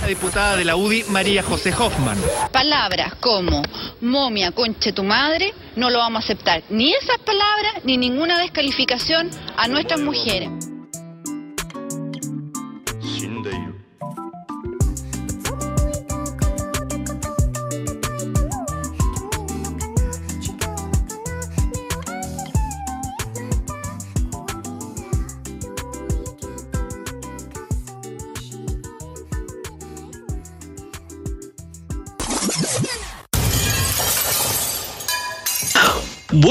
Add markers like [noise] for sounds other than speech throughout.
La diputada de la UDI, María José Hoffman. Palabras como momia, conche tu madre, no lo vamos a aceptar. Ni esas palabras, ni ninguna descalificación a nuestras mujeres.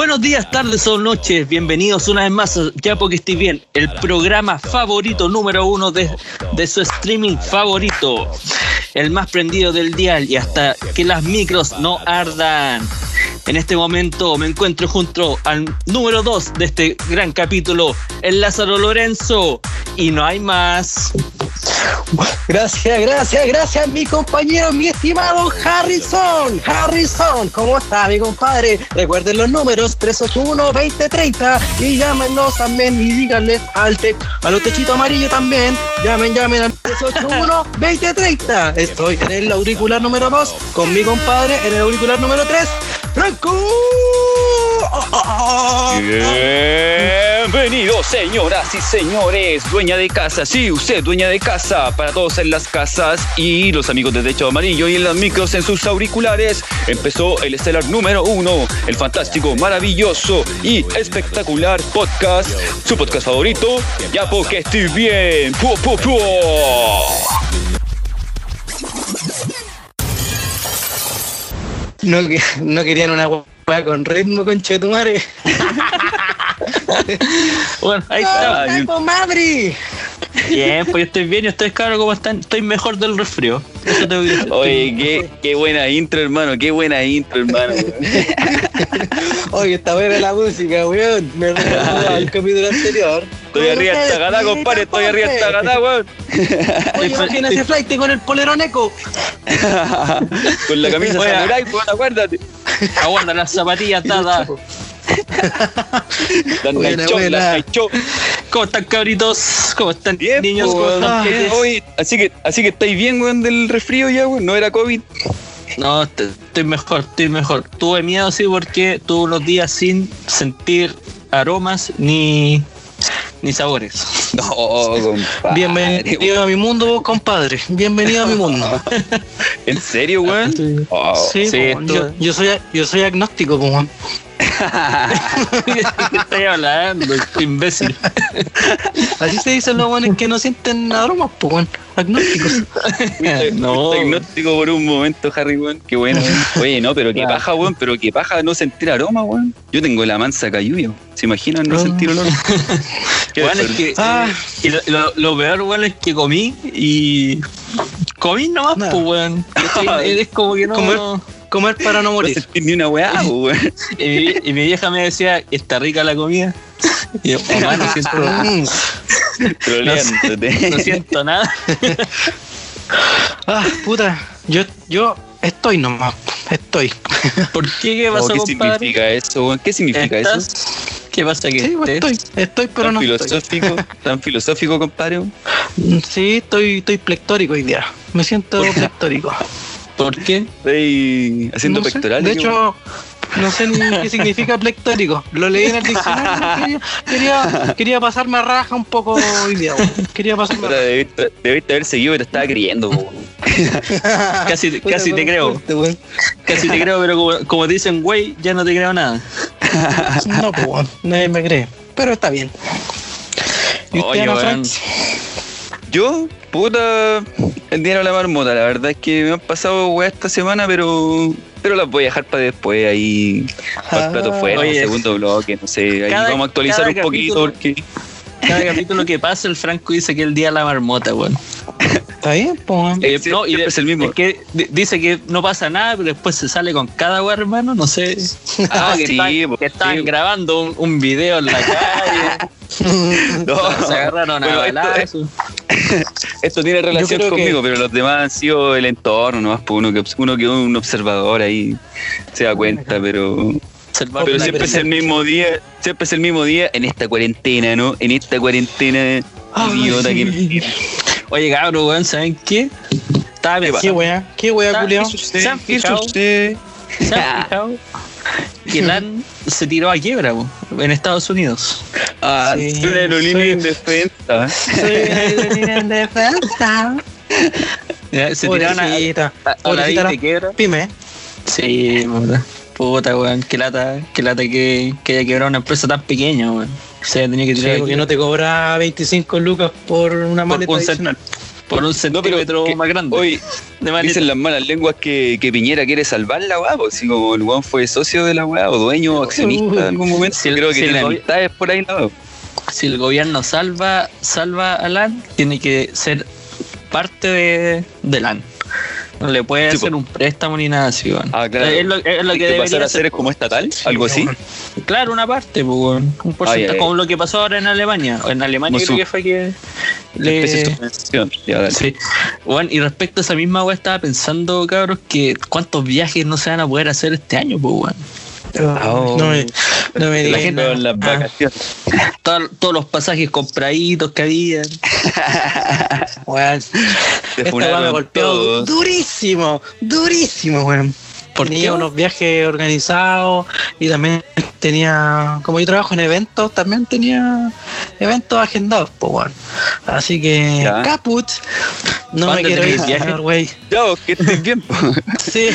Buenos días, tardes o noches, bienvenidos una vez más, ya porque estoy bien, el programa favorito número uno de, de su streaming favorito, el más prendido del día y hasta que las micros no ardan. En este momento me encuentro junto al número dos de este gran capítulo, el Lázaro Lorenzo, y no hay más. Gracias, gracias, gracias, mi compañero, mi estimado Harrison. Harrison, ¿cómo está, mi compadre? Recuerden los números 381-2030 y llámenos también y díganle al te a los techitos amarillos también. Llamen, llamen al 381-2030. Estoy en el auricular número 2 con mi compadre en el auricular número 3, Franco. Bienvenidos, señoras y señores, dueña de casa, sí, usted, dueña de casa, para todos en las casas y los amigos de Techo Amarillo y en las micros en sus auriculares, empezó el estelar número uno, el fantástico, maravilloso y espectacular podcast, su podcast favorito, ya porque estoy bien. ¡Pu, pu, pu! No, no querían una con ritmo, conchetumare. [laughs] Bueno, ahí ¡Ah, está. comadre! Bien, pues yo estoy bien y ustedes, cabros, ¿cómo están? Estoy mejor del resfrío. Eso decir. Oye, qué, qué buena intro, hermano, qué buena intro, hermano. [laughs] Oye, está buena la música, weón. Me recuerda [laughs] al capítulo anterior. Estoy arriba de esta gata, compadre, estoy arriba de esta gata, weón. Oye, imagina ese flight con el polerón eco. [laughs] Con la camisa samurai, weón, acuérdate. Aguanta las zapatillas dadas. [laughs] La Buena, buena. ¿Cómo están, cabritos? ¿Cómo están, Bien, niños? pues, ¿Cómo están, oye, así que, así que estáis bien, weón, del resfrío ya, weón. No era COVID. No, est- estoy mejor, estoy mejor. Tuve miedo, sí, porque tuve unos días sin sentir aromas ni, ni sabores. [laughs] No, compadre. Bienvenido a mi mundo, compadre. Bienvenido a mi mundo. [laughs] ¿En serio, weón? Oh, Sí, Sí, yo, yo soy, yo soy agnóstico, weón. [laughs] ¿Qué estoy hablando, imbécil? Así se dicen los buenos que no sienten aromas, pues, weón. Agnósticos. no. Agnóstico por un momento, Harry, weón. Qué bueno, weón. Oye, no, pero qué Claro. paja, weón. Pero qué paja no sentir aroma, weón. Yo tengo la mansa cayuya. ¿Se imaginan no Ah. sentir olor? [laughs] Qué Bueno, es que, Ah. y lo, peor, bueno, es que comí y comí nomás, Nada. pues, weón. [laughs] Es como que no. Comer. Comer para no No morir. [laughs] ni una weá, weón. Y, mi- y mi vieja me decía, está rica la comida. Y yo, mamá, [laughs] no siento. Troleándote. no siento nada. Ah, puta. Yo, yo estoy nomás. Estoy. ¿Por qué? ¿Qué Oh, pasó, ¿Qué compadre? significa eso? ¿Qué significa eso? ¿Qué pasa que Sí, pues, estés? estoy. Estoy, pero ¿Tan no estoy. filosófico? ¿Tan filosófico, compadre? Mm, [laughs] Sí, estoy, estoy plectórico hoy día. Me siento plectórico. ¿Por qué? Estoy haciendo No sé, pectorales. De hecho, no sé ni qué [laughs] significa plectórico. Lo leí en el diccionario. Quería, quería, pasarme a raja un poco hoy día. Quería pasarme a raja. debiste, debiste haber seguido, pero estaba creyendo. [laughs] Casi, te creo. Casi te creo, pero como, como dicen, güey, ya no te creo nada. No, pues, nadie me cree. Pero está bien. ¿Y usted, Oye, Ana? Yo, puta, el dinero de la marmota. La verdad es que me han pasado weá esta semana, pero pero las voy a dejar para después ahí. Para el plato Ah, fuera, oye. segundo bloque, no sé. Ahí Cada- vamos a actualizar un poquito porque. Cada capítulo que pasa, el Franco dice que el día de la marmota, weón. Está bien, pues. Eh, Sí, no, y de- es el mismo. Es que di- dice que no pasa nada, pero después se sale con cada weón, hermano, no sé. Ah, que sí, están, que estaban sí. grabando un, un video en la calle, [laughs] No, se agarraron a balazos. [laughs] esto tiene relación que- conmigo, pero los demás han sido el entorno, nomás por uno que uno que es un observador ahí se da cuenta, pero Observar pero siempre es el mismo día, siempre es el mismo día en esta cuarentena, ¿no? En esta cuarentena Ay, idiota que sí. Oye, cabrón, weón, ¿saben qué? Estaba ¿Qué pensando. wea? ¿Qué ¿Saben culiao? ¿Se han fijado? ¿Se han fijado? Que [laughs] LAN se tiró a quiebra, po, en Estados Unidos. Ah, Sí, soy una aerolínea soy- [laughs] indefensa. Ya, Se tiraron a, Pobrecita. a, a la quiebra. pyme. Sí, puta. Puta, weón, qué lata, qué lata que, que haya quebrado una empresa tan pequeña, weón. Se haya tenido que Sí, tirar porque aquí no te cobra 25 lucas por una por maleta un, adicional. por un No, centímetro que- más grande. Hoy [laughs] dicen las malas lenguas que, que Piñera quiere salvar la weá, pues si como el weón fue socio de la weá o dueño o accionista en algún momento, Si el- creo que si tiene amistades por ahí lado. si el gobierno salva salva a LAN, tiene que ser parte de, de LAN. No le puede Sí, hacer po. un préstamo ni nada así, weón. Ah, claro. Es lo, es lo que debería pasar a hacer. ser como estatal, algo así. Claro, una parte, pues. Un porcentaje, ay, ay. como lo que pasó ahora en Alemania. En Alemania creo que fue que le... Sí. Bueno, y respecto a esa misma weá, estaba pensando, cabros, que cuántos viajes no se van a poder hacer este año, pues. Oh. No me, no me La digas gente en las Ah. vacaciones. Todo- todos los pasajes compraditos que había. [laughs] Weón, Esta me golpeó todos. durísimo, durísimo, weón. ¿Por tenía qué, unos viajes organizados y también tenía, como yo trabajo en eventos, también tenía eventos agendados, pues, weón. Así que, Ya. caput, no me ¿Cuándo quiero ir, viaje? vos, que estés bien. [laughs] Sí.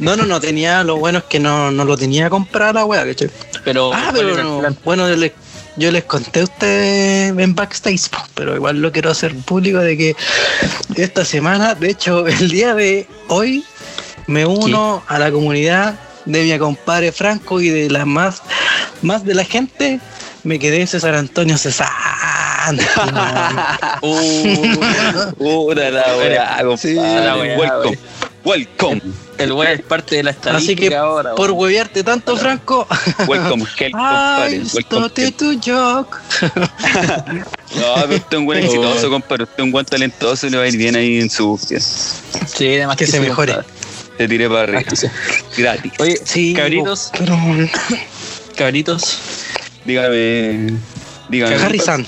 no, no, no tenía, lo bueno es que no, no lo tenía comprada la weá, ¿cachai? Pero, Ah, ¿cuál era pero no. Bueno, yo les, yo les conté a ustedes en backstage, pero igual lo quiero hacer público de que esta semana, de hecho, el día de hoy, me uno a la comunidad de mi compadre Franco y de la más, más de la gente. Me quedé César Antonio César. [laughs] [laughs] La weá, Welcome. Welcome. El weón es parte de la estadística Así que ahora. por huevearte tanto, Franco. [laughs] Welcome, hell, compadre. Welcome, to joke. No, pero usted es un buen exitoso, compadre. Usted es un buen talentoso y le va a ir bien ahí en su búsqueda. Sí, además Que se mejore. compadre. Te tiré para arriba. Ah. Gratis. Oye, Sí, cabritos, pero cabritos, Dígame. Dígame. Harry-san.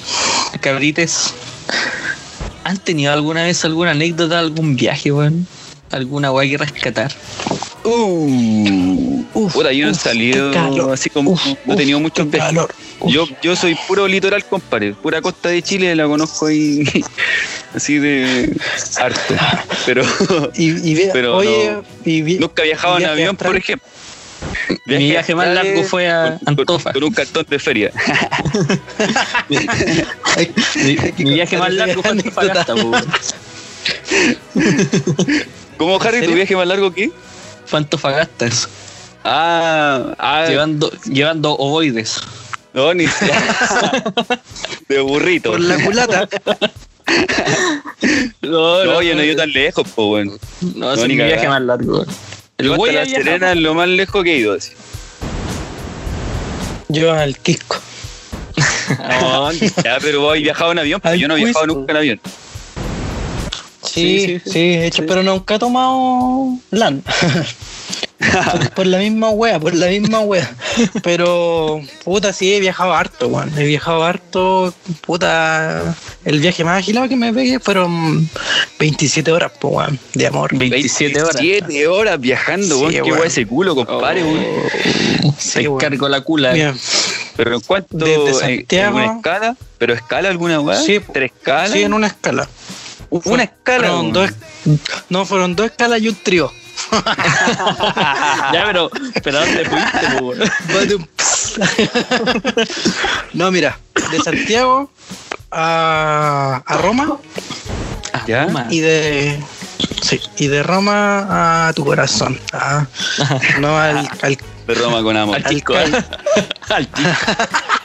cabrites. ¿Han tenido alguna vez alguna anécdota, algún viaje, weón? ¿Alguna weá que rescatar? Uh, Uf, puta, yo no he uf, salido qué calor. así como. Uf, no he tenido qué viajes. calor. Uf. Yo, yo soy puro litoral, compadre. Pura costa de Chile la conozco ahí. [laughs] así de. harto. Pero. Y, y ve- Pero oye, no- y vi- Nunca he viajado en avión, por ejemplo. Mi viaje más largo fue a con- Antofa. Con un cartón de feria. [laughs] Mi, mi viaje más largo fue a Antofagasta. ¿Cómo, Harry, tu viaje más largo que? Fue a Antofagasta, eso. Ah, ah llevando, llevando ovoides. no, ni [laughs] De burrito. por la culata. [laughs] No, No, yo no he ido tan lejos, po, weón. No, es ni mi viaje cagada. más largo. El güey La Serena es lo más lejos que he ido. Así. Yo al Quisco. [laughs] No, ya, pero vos has viajado en avión, pero yo no he viajado nunca en avión. Sí, Sí, sí, sí, sí. de hecho, pero nunca he tomado LAN. por, [laughs] por la misma wea, por la misma wea. Pero, puta, sí, he viajado harto, weón. He viajado harto, puta. El viaje más agilado que me pegué fueron 27 horas, pues, weón, de amor. 27 horas. 27 horas viajando, Sí, weón. Qué weón. ese culo, compadre, weón. Te Sí, cargo la cula. Pero en cuánto. Desde. ¿En una escala? ¿Pero escala alguna weá? Sí. ¿Tres escalas? Sí, en una escala. Una escala. Fueron dos, no, fueron dos escalas y un trío. [laughs] ya, pero, pero ¿a ¿dónde fuiste, [laughs] no, mira, de Santiago a, a Roma ¿Ya? Toma. y de sí, y de Roma a tu corazón. Ah, [laughs] no al, al, De Roma con amor. Al al Quisco. cal- Al Quisco.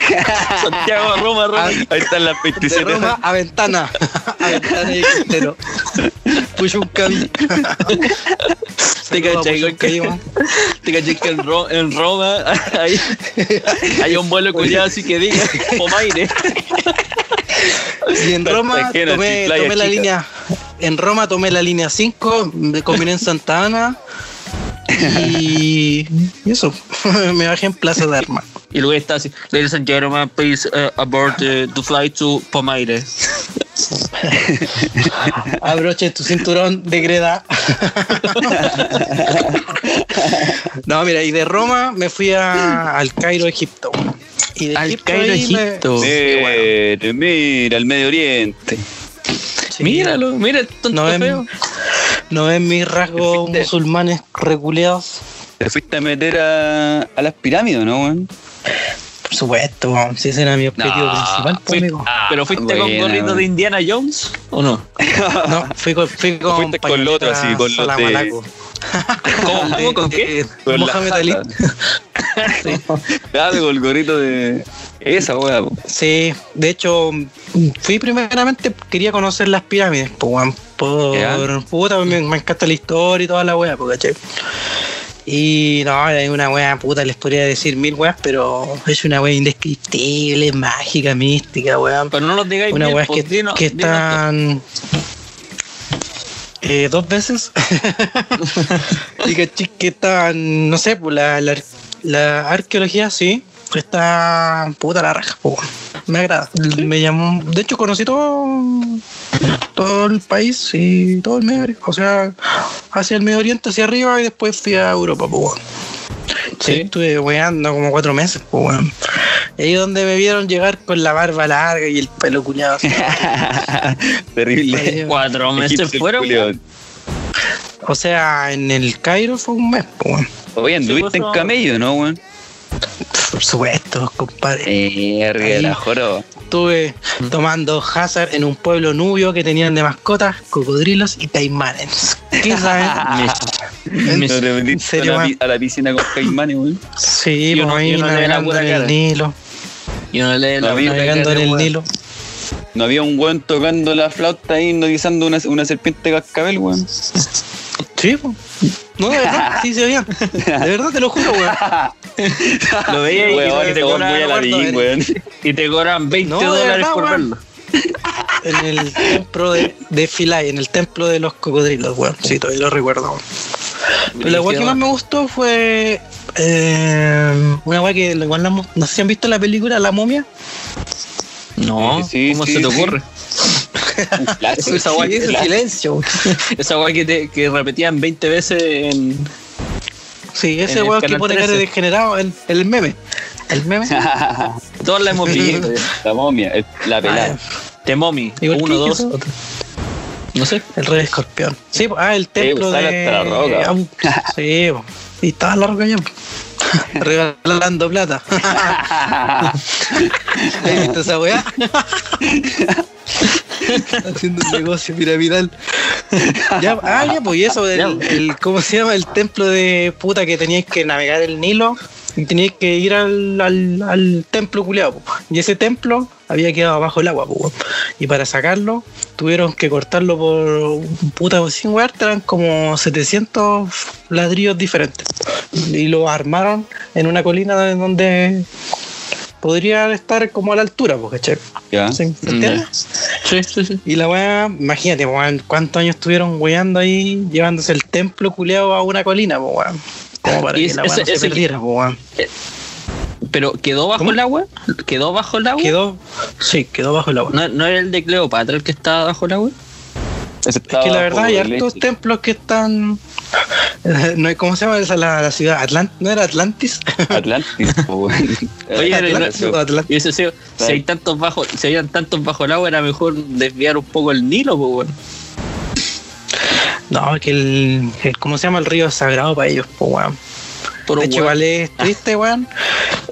[laughs] Santiago, Roma, Roma. Ahí están las de 27 Roma a Ventana. A Ventana y Quintero. Pucho un cabi. Te cachai, que- Te caché que en, Ro- en Roma [laughs] hay, hay un vuelo culiado así que diga Pomaire. Y en Roma tomé, la línea. En Roma tomé la línea 5, me combiné en Santa Ana. Y, y eso, [laughs] me bajé en Plaza de Armas. Y luego está así, ladies and gentlemen, please uh, abort uh, to fly to Pomaire. [laughs] Abroche tu cinturón de greda. [laughs] no, mira, y de Roma me fui a- al Cairo, Egipto. Y de Al Egipto Cairo, me- Egipto. Sí, bueno. Eh, mira, el Medio Oriente. Sí, Míralo, mira el tonto No es- feo. No ven mis rasgos Fuiste- musulmanes reculeados. Te fuiste a meter a, a las pirámides, ¿no, weón? Por supuesto, weón, si ese era mi objetivo No, principal, pues, Fui- amigo. ¿Pero fuiste con gorrito de Indiana Jones o no? [laughs] No, fui con, fui [laughs] con, Fuiste con lo otro, así, con los de- Salamalaco. [laughs] ¿Cómo? ¿Cómo? ¿Con qué? Eh, Con la Mohamed Ali. Claro, con el gorrito de. Esa, weón. Sí, de hecho, fui primeramente, quería conocer las pirámides, pues, weón, por Ya. puta, me, me encanta la historia y toda la wea, ¿cachai? Y no, hay una wea puta, les podría decir mil weas, pero es una wea indescriptible, mágica, mística, weón. Pero no nos digáis Una wea pues, que, dinos- que dinos están eh, dos veces [laughs] y que, que están, no sé, pues la, la, la arqueología sí, está puta la raja, pues. Me agrada. Me llamó, de hecho conocí todo todo el país y todo el Medio Oriente, o sea, hacia el Medio Oriente, hacia arriba y después fui a Europa, pues, weón. Sí, Sí. estuve weando como cuatro meses, pues, weón. Y ahí donde me vieron llegar con la barba larga y el pelo cuñado. así. [laughs] Terrible. Cuatro meses fueron. O sea, en el Cairo fue un mes, pues, weón. Oye, anduviste pues, en no. camello, ¿no, weón? Supuesto, compadre. Ahí. la joroba. Estuve tomando hazard en un pueblo nubio que tenían de mascotas cocodrilos y caimanes. ¿Qué saben? [laughs] Me- No metiste ¿En serio, a, la, a la piscina con caimanes, weón. Sí, pues ahí no le navegando en el. Nilo. Y No, Navegando en el. Nilo. No había un weón tocando la flauta ahí hipnotizando una, una serpiente cascabel, weón. Sí. No, de verdad, sí se veían. De verdad te lo juro, weón. [laughs] Lo veía y, Weón, y te cobran, muy a la guardo, bien, weón. y te cobran 20 No, de dólares verdad, por weón. verlo. En el templo de, de en el templo de los cocodrilos, weón. Sí, todavía lo recuerdo. weón. Pero la weá que más me gustó fue eh, una weá que igual la hemos- no sé si han visto la película La momia. No, Sí, ¿cómo sí, se te sí. Ocurre? Un clásico. Esa weá Sí, silencio. [laughs] Esa weá que, te- que repetían 20 veces en. Sí, En ese weón que pone cara 13. de degenerado, el, el meme. El meme. [laughs] Todos la hemos visto. la momia, el- la pelada. The Mommy. Igual Uno, dos. otro. No sé. El rey escorpión. Sí, ah, el templo pues, de. sale hasta la roca. Sí, pues. Y estaba la roca ya. pues. Regalando plata. [laughs] ¿Has visto esa weá? Haciendo un negocio piramidal. Ya, ah, ya, pues y eso del, el, ¿cómo se llama? El templo de puta que teníais que navegar el Nilo y que ir al, al, al templo culeado. Y ese templo había quedado bajo el agua, po, y para sacarlo tuvieron que cortarlo por puta sin weá, eran como 700 ladrillos diferentes. Y lo armaron en una colina de donde podría estar como a la altura, pues, ¿cachai? Ya. ¿Se se entiende? Sí, sí, sí. Y la weá, imagínate, weón, cuántos años estuvieron weando ahí, llevándose el templo culeado a una colina, pues, weón. Como para que la no se perdiera, weón. Pero quedó bajo ¿Cómo? el agua. ¿Quedó bajo el agua? Quedó, sí, quedó bajo el agua. ¿No, ¿No era el de Cleopatra el que estaba bajo el agua? Es que la verdad hay hartos leche. templos que están. [laughs] No hay, ¿Cómo se llama esa la, la ciudad? Atlant ¿No era Atlantis? [laughs] Atlantis. Oye, no- Atlantis o Atlant- Y ese, si, si hay tantos bajo, si habían tantos bajo el agua, era mejor desviar un poco el Nilo, pues bueno. No, que el, el- ¿Cómo se llama? El río sagrado para ellos, pues, weón. Por De hecho, igual es triste, [laughs] weón,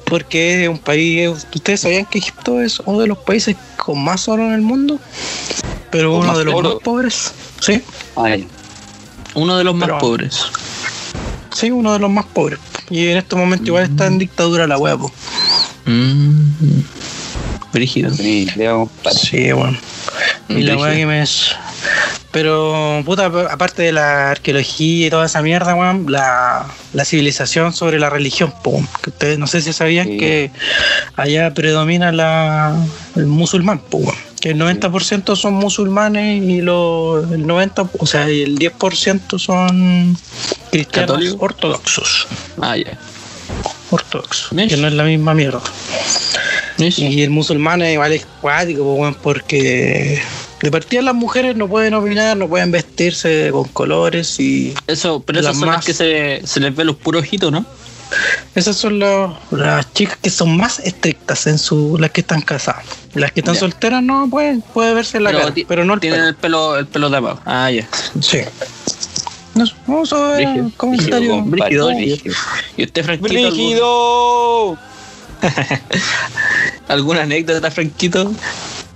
porque es un país. ¿Ustedes sabían que Egipto es uno de los países con más oro en el mundo? Pero ¿Con uno de los oro? más pobres. Sí, Ay, Uno de los más pobres. sí, uno de los más pobres. Y en este momento igual está en dictadura la weá, pues. Mm. Brígido. Sí, weón. Y la weá que me es. Pero, puta, aparte de la arqueología y toda esa mierda, weón, la, la civilización sobre la religión, weón. que ustedes no sé si sabían Sí. que allá predomina la, el musulmán, weón. que el 90% son musulmanes y lo, el 90%, o sea, y el 10% son cristianos ortodoxos. Ah, ya. Ortodoxos, Mish. que no es la misma mierda. Y el musulmán es igual es cuático, po, weón, porque De partida las mujeres no pueden opinar, no pueden vestirse con colores y Eso, pero esas son más- las que se, se les ve los puros ojitos, ¿no? esas son los- las chicas que son más estrictas en su las que están casadas. Las que están solteras no pueden, puede verse la cara, pero no el tienen pelo. el pelo, el pelo tapado. Ah, ya. Sí. No, no, eso era Brígido, comentario. brígido, Brígido. ¿Y usted, Franquito? algún- ¡Brígido! [laughs] ¿Alguna anécdota, Franquito?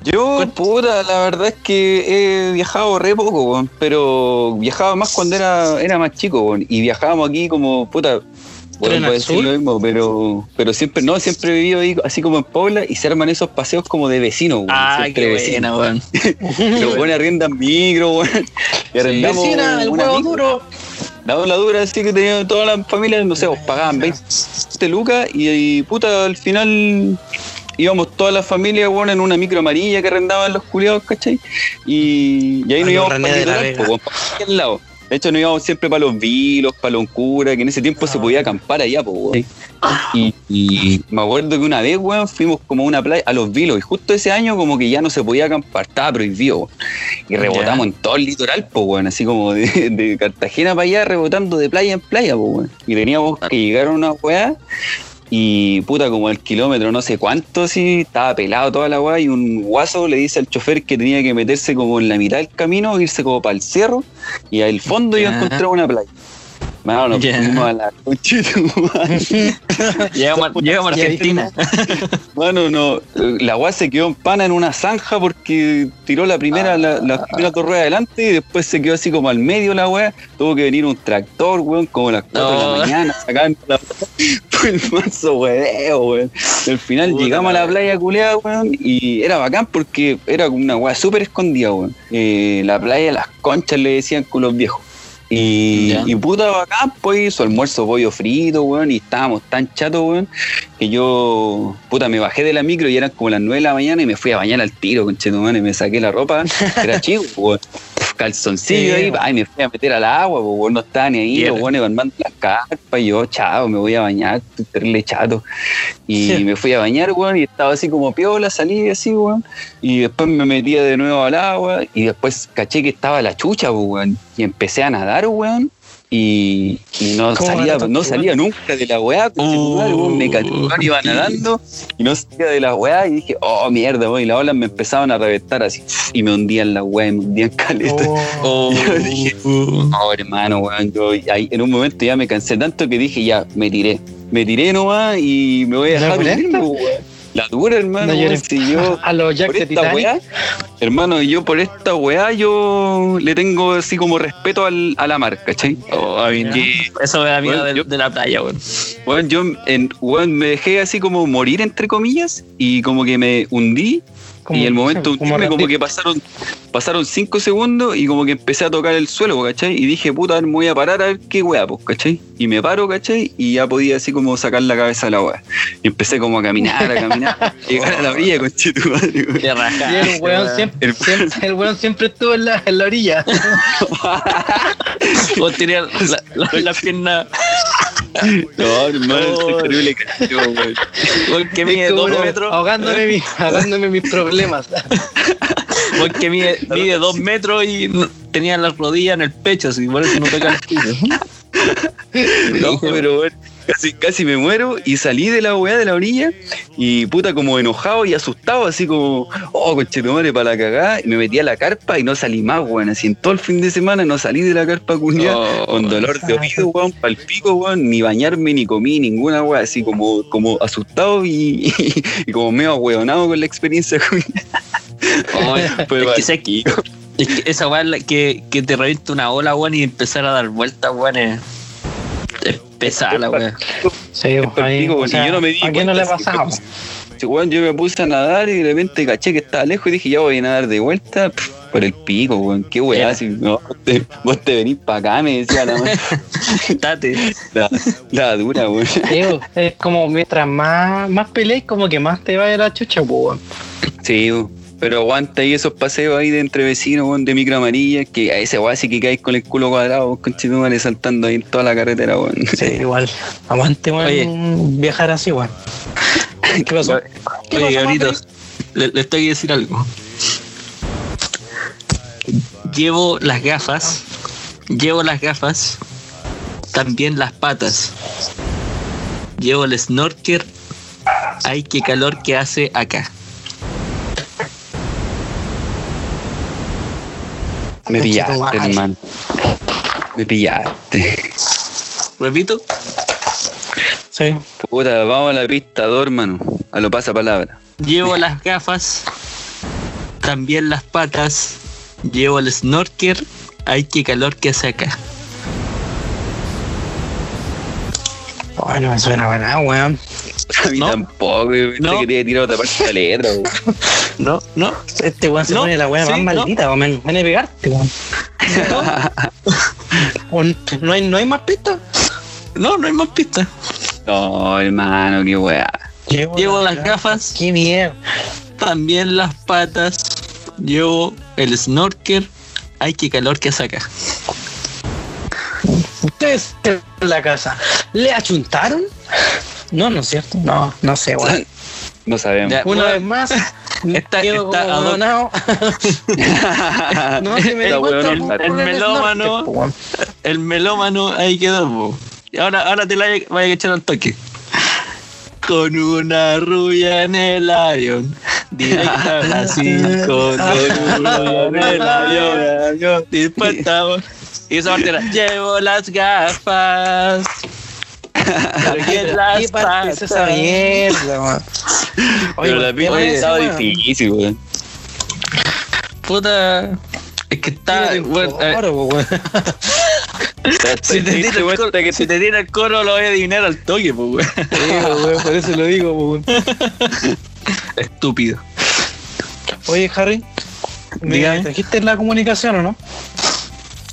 Yo, puta, la verdad es que he viajado re poco, pero viajaba más cuando era, era más chico, y viajábamos aquí como, puta, ¿Tren bueno, puede decir lo mismo, pero, pero siempre, no, siempre he vivido ahí, así como en Puebla, y se arman esos paseos como de vecinos, weón, Ah, siempre qué vecinos. buena, weón. [laughs] Los buenos arriendan micro, weón, [laughs] y arrendamos Vecina, el huevo duro. La dura, así que tenían todas las familias, no sé, os pagaban 20 lucas y, y, puta, al final íbamos todas las familias, bueno, en una micro amarilla que arrendaban los culiados, ¿cachai? Y, y ahí nos íbamos para el la litoral, po, lado. De hecho, nos íbamos siempre para los vilos, para los curas, que en ese tiempo se Ah. podía acampar allá, pues, weón. Y, y me acuerdo que una vez, weón, fuimos como a una playa, a los vilos, y justo ese año como que ya no se podía acampar, estaba prohibido, weón. Y rebotamos en todo el litoral, pues, weón, así como de, de Cartagena para allá, rebotando de playa en playa, pues, weón. Y teníamos que llegar a una weá, y puta, como el kilómetro no sé cuánto, así, estaba pelado toda la weá, y un guaso le dice al chofer que tenía que meterse como en la mitad del camino, irse como para el cerro, y al fondo iba a encontrar una playa. Mano, nos Ya. fuimos a la concha de. [laughs] Llegamos, a- llegamos a Argentina. [laughs] Mano, no, la weá se quedó en pana en una zanja porque tiró la primera, la, la primera ruedas adelante y después se quedó así como al medio la weá. Tuvo que venir un tractor, weón, como a las 4 de la mañana, sacando la [laughs] Fue el manso weón, weón. Al final Puta llegamos a la playa culeada, weón, y era bacán porque era una weá súper escondida, weón. Eh, la playa, las conchas le decían con los viejos. Y, puta bacán, pues su almuerzo pollo frito, weón, y estábamos tan chatos, weón, que yo, puta, me bajé de la micro y eran como las 9 de la mañana y me fui a bañar al tiro, conchetumane, y me saqué la ropa, [laughs] era chico, weón, calzoncillo Sí, ahí, ay, me fui a meter al agua, pues, no estaba ni ahí, los weones armando las carpas, y yo, chao, me voy a bañar, estoy terrible chato. Y Sí. me fui a bañar, weón, y estaba así como piola, salí así, weón, y después me metía de nuevo al agua, y después caché que estaba la chucha, weón, y empecé a nadar, weón. Y, y no ¿Cómo salía, no salía nunca de la weá, weón, me iba nadando y no salía de la weá y dije, oh mierda, weón, y las olas me empezaban a reventar así y me hundían la weá y me hundían caleta. Oh. [laughs] Yo dije, Oh, hermano, weón. Yo ahí, en un momento ya me cansé tanto que dije, ya, me tiré. Me tiré nomás y me voy a ¿La dejar pulenta? hundirme, weón. La dura, hermano, No llores. si yo [laughs] a los Jack por de esta weá, hermano, yo por esta weá yo le tengo así como respeto al, a la mar, ¿cachai? Oh, a mí. Eso me da miedo Bueno, de, yo- de la playa, weón. Weón, yo en, weón, me dejé así como morir entre comillas y como que me hundí Como- y el momento como que pasaron pasaron cinco segundos y como que empecé a tocar el suelo, ¿cachai? Y dije, puta, a ver, me voy a parar a ver qué weá, pues, ¿cachai? Y me paro, ¿cachai? Y ya podía así como sacar la cabeza de la weá. Y empecé como a caminar, a caminar, a [laughs] llegar a la orilla, con tu madre. Qué el weón siempre, El- siempre- el weón siempre estuvo en la, en la orilla. [laughs] [laughs] Vos tenías la, la, la pierna [laughs] No, hermano, soy terrible weón. vos que mide Es dos metros. Ahogándome, mi- [laughs] ahogándome mis problemas. Vos que mide, mide dos metros y tenía las rodillas en el pecho, así por eso no toca el piso. [laughs] No, pero bueno, casi, casi me muero y salí de la weá de la orilla y puta como enojado y asustado, así como, oh, conchetumare para la cagada, y me metí a la carpa y no salí más, weón, así en todo el fin de semana no salí de la carpa cuñada Oh, con dolor de oído, weón, pal pico, weón, ni bañarme ni comí ninguna weá, así como, como asustado y, [laughs] y, como medio ahueonado con la experiencia cuñada. [laughs] Oh, es, que, es que esa weá que, que te revienta una ola, weón, y empezar a dar vueltas, weón, es pesada la weá. Sí, ahí, ahí, o sea, yo no me di ¿a quién no le weón, yo me puse a nadar y de repente caché que estaba lejos y dije, ya voy a nadar de vuelta pff, por el pico, weón. Qué weá, si no, vos te, vos te venís para acá, me decía la, Tate. [laughs] la, la dura, weón. Sí, es como mientras más, más peleas, como que más te va a la chucha, pues, weón. Sí, weón. Pero aguanta ahí esos paseos ahí de entre vecinos, weón, de micro amarilla, que a ese weá sí que caes con el culo cuadrado, con chitumales saltando ahí en toda la carretera, weón. Sí, [laughs] igual. Aguante, weón, Oye. viajar así, weón. ¿Qué pasó? ¿Qué Oye, pasó, Gabritos, le, les tengo que decir algo. llevo las gafas, llevo las gafas, también las patas. Llevo el snorkel. Ay, qué calor que hace acá. Me pillaste, hermano. Me pillaste. Repito, Sí. Puta, vamos a la pista, dos, hermano. A lo pasa palabra. llevo las gafas, también las patas, llevo el snorkel. Ay, qué calor que hace acá. Ay, no me suena nada, weón. [laughs] A mí No. tampoco, güey. No. No. quería tirar otra parte de la letra, güey. [laughs] No, no, Este weón se No, pone la weá sí, más no. maldita, weón. Me van a pegarte, weón. [laughs] ¿O ¿No hay, ¿No hay más pistas? no, no hay más pistas. No, hermano, qué weá. Llevo las gafas, Qué mierda. también las patas, llevo el snorkel. Ay, qué calor que acá. Ustedes en la casa, ¿le achuntaron? No, no es cierto. No, no sé, weón. [laughs] No sabemos. Ya. Una Bueno, vez más, [laughs] está- quedo está como a dos- huevonao. No se me El el melómano. El melómano ahí quedó. po. Y ahora, ahora te la vaya a echar al toque. Con una rubia en el avión. Directa a 5. [laughs] Con una rubia en el avión. Disputamos. Y esa parte era, llevo las gafas. También las [laughs] ¿Qué parte es esa mierda, weón? [laughs] Pero la oye, estaba weón. difícil, güey. Puta. Es que está. Bueno, weón. [laughs] si, te tira el coro, si te tira el coro, lo voy a adivinar al toque, pues, weón. Weón, por eso lo digo, po, weón. Estúpido. Oye, Harry, ¿me Dígame. trajiste la comunicación o no?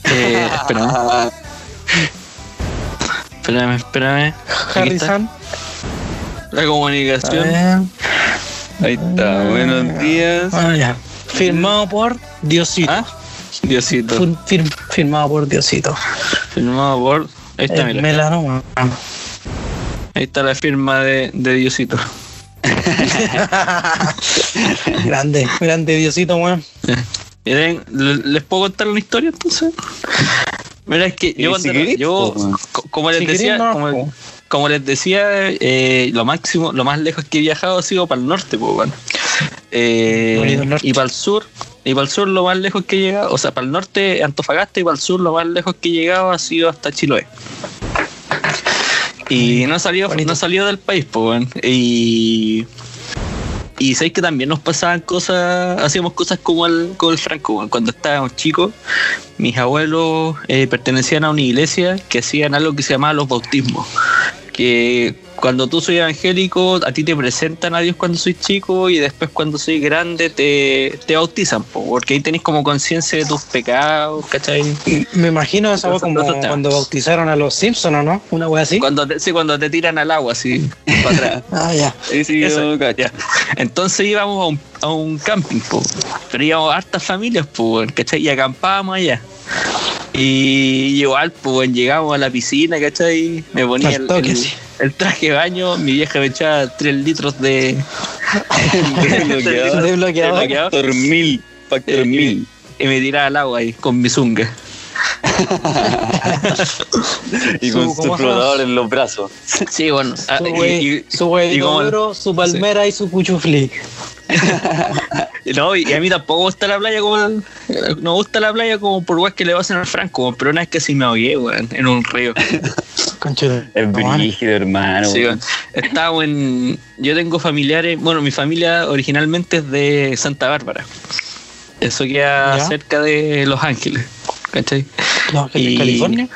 Eh, espérame. Espérame, espérame. San. La comunicación. Ahí está, buenos días. Ah, ya. Firmado por Diosito. ¿Ah? Diosito. Fir- fir- firmado por Diosito. Firmado por. Ahí está, El mira. melanoma. Ahí está la firma de, de Diosito. [laughs] grande, grande Diosito, weón. Miren, ¿le- ¿les puedo contar una historia entonces? Mira, es que yo, cuando- yo como les decía, no, como, les decía, eh, lo máximo, lo más lejos que he viajado ha sido para el norte, pues, bueno. Eh, norte. y para el sur, y para el sur lo más lejos que he llegado, o sea, para el norte Antofagasta y para el sur lo más lejos que he llegado ha sido hasta Chiloé. Y no salió, Bonito. no salió del país, pues, bueno. Y y sabéis que también nos pasaban cosas, hacíamos cosas como el, el Franco, cuando estábamos chicos, mis abuelos eh, pertenecían a una iglesia que hacían algo que se llamaba los bautismos. Que cuando tú soy evangélico, a ti te presentan a Dios cuando soy chico y después cuando soy grande te, te bautizan, po, porque ahí tenés como conciencia de tus pecados, ¿cachai? Me imagino esa como cuando bautizaron a los Simpsons, ¿o no? Una weá así. Cuando te, sí, cuando te tiran al agua, así, para atrás. [laughs] Ah, ya. Sí, yo ya. Entonces íbamos a un, a un camping, po. pero íbamos hartas familias, po, ¿cachai? Y acampábamos allá. Y igual, pues, weón, llegamos a la piscina, ¿cachai? Me ponía el, el- el traje de baño, mi vieja me echaba 3 litros de, [laughs] De bloqueador. Factor mil. Factor Eh, mil. y me tiraba al agua ahí con mi zunga. [laughs] Y Su- con ¿cómo su flotador en los brazos. Sí, bueno. ah, Su y- wey- y- su y como- su palmera y su cuchufli. [laughs] No, y a mí tampoco me gusta la playa como no me gusta la playa como por weas que le pasan al Franco, pero una vez que sí me ahogué, weón, en un río. [laughs] Conchito. Es brígido, hermano. Sí. Estaba en. Yo tengo familiares. Bueno, mi familia originalmente es de Santa Bárbara. Eso queda Ya. cerca de Los Ángeles. ¿Cachai? No, que Y- en California.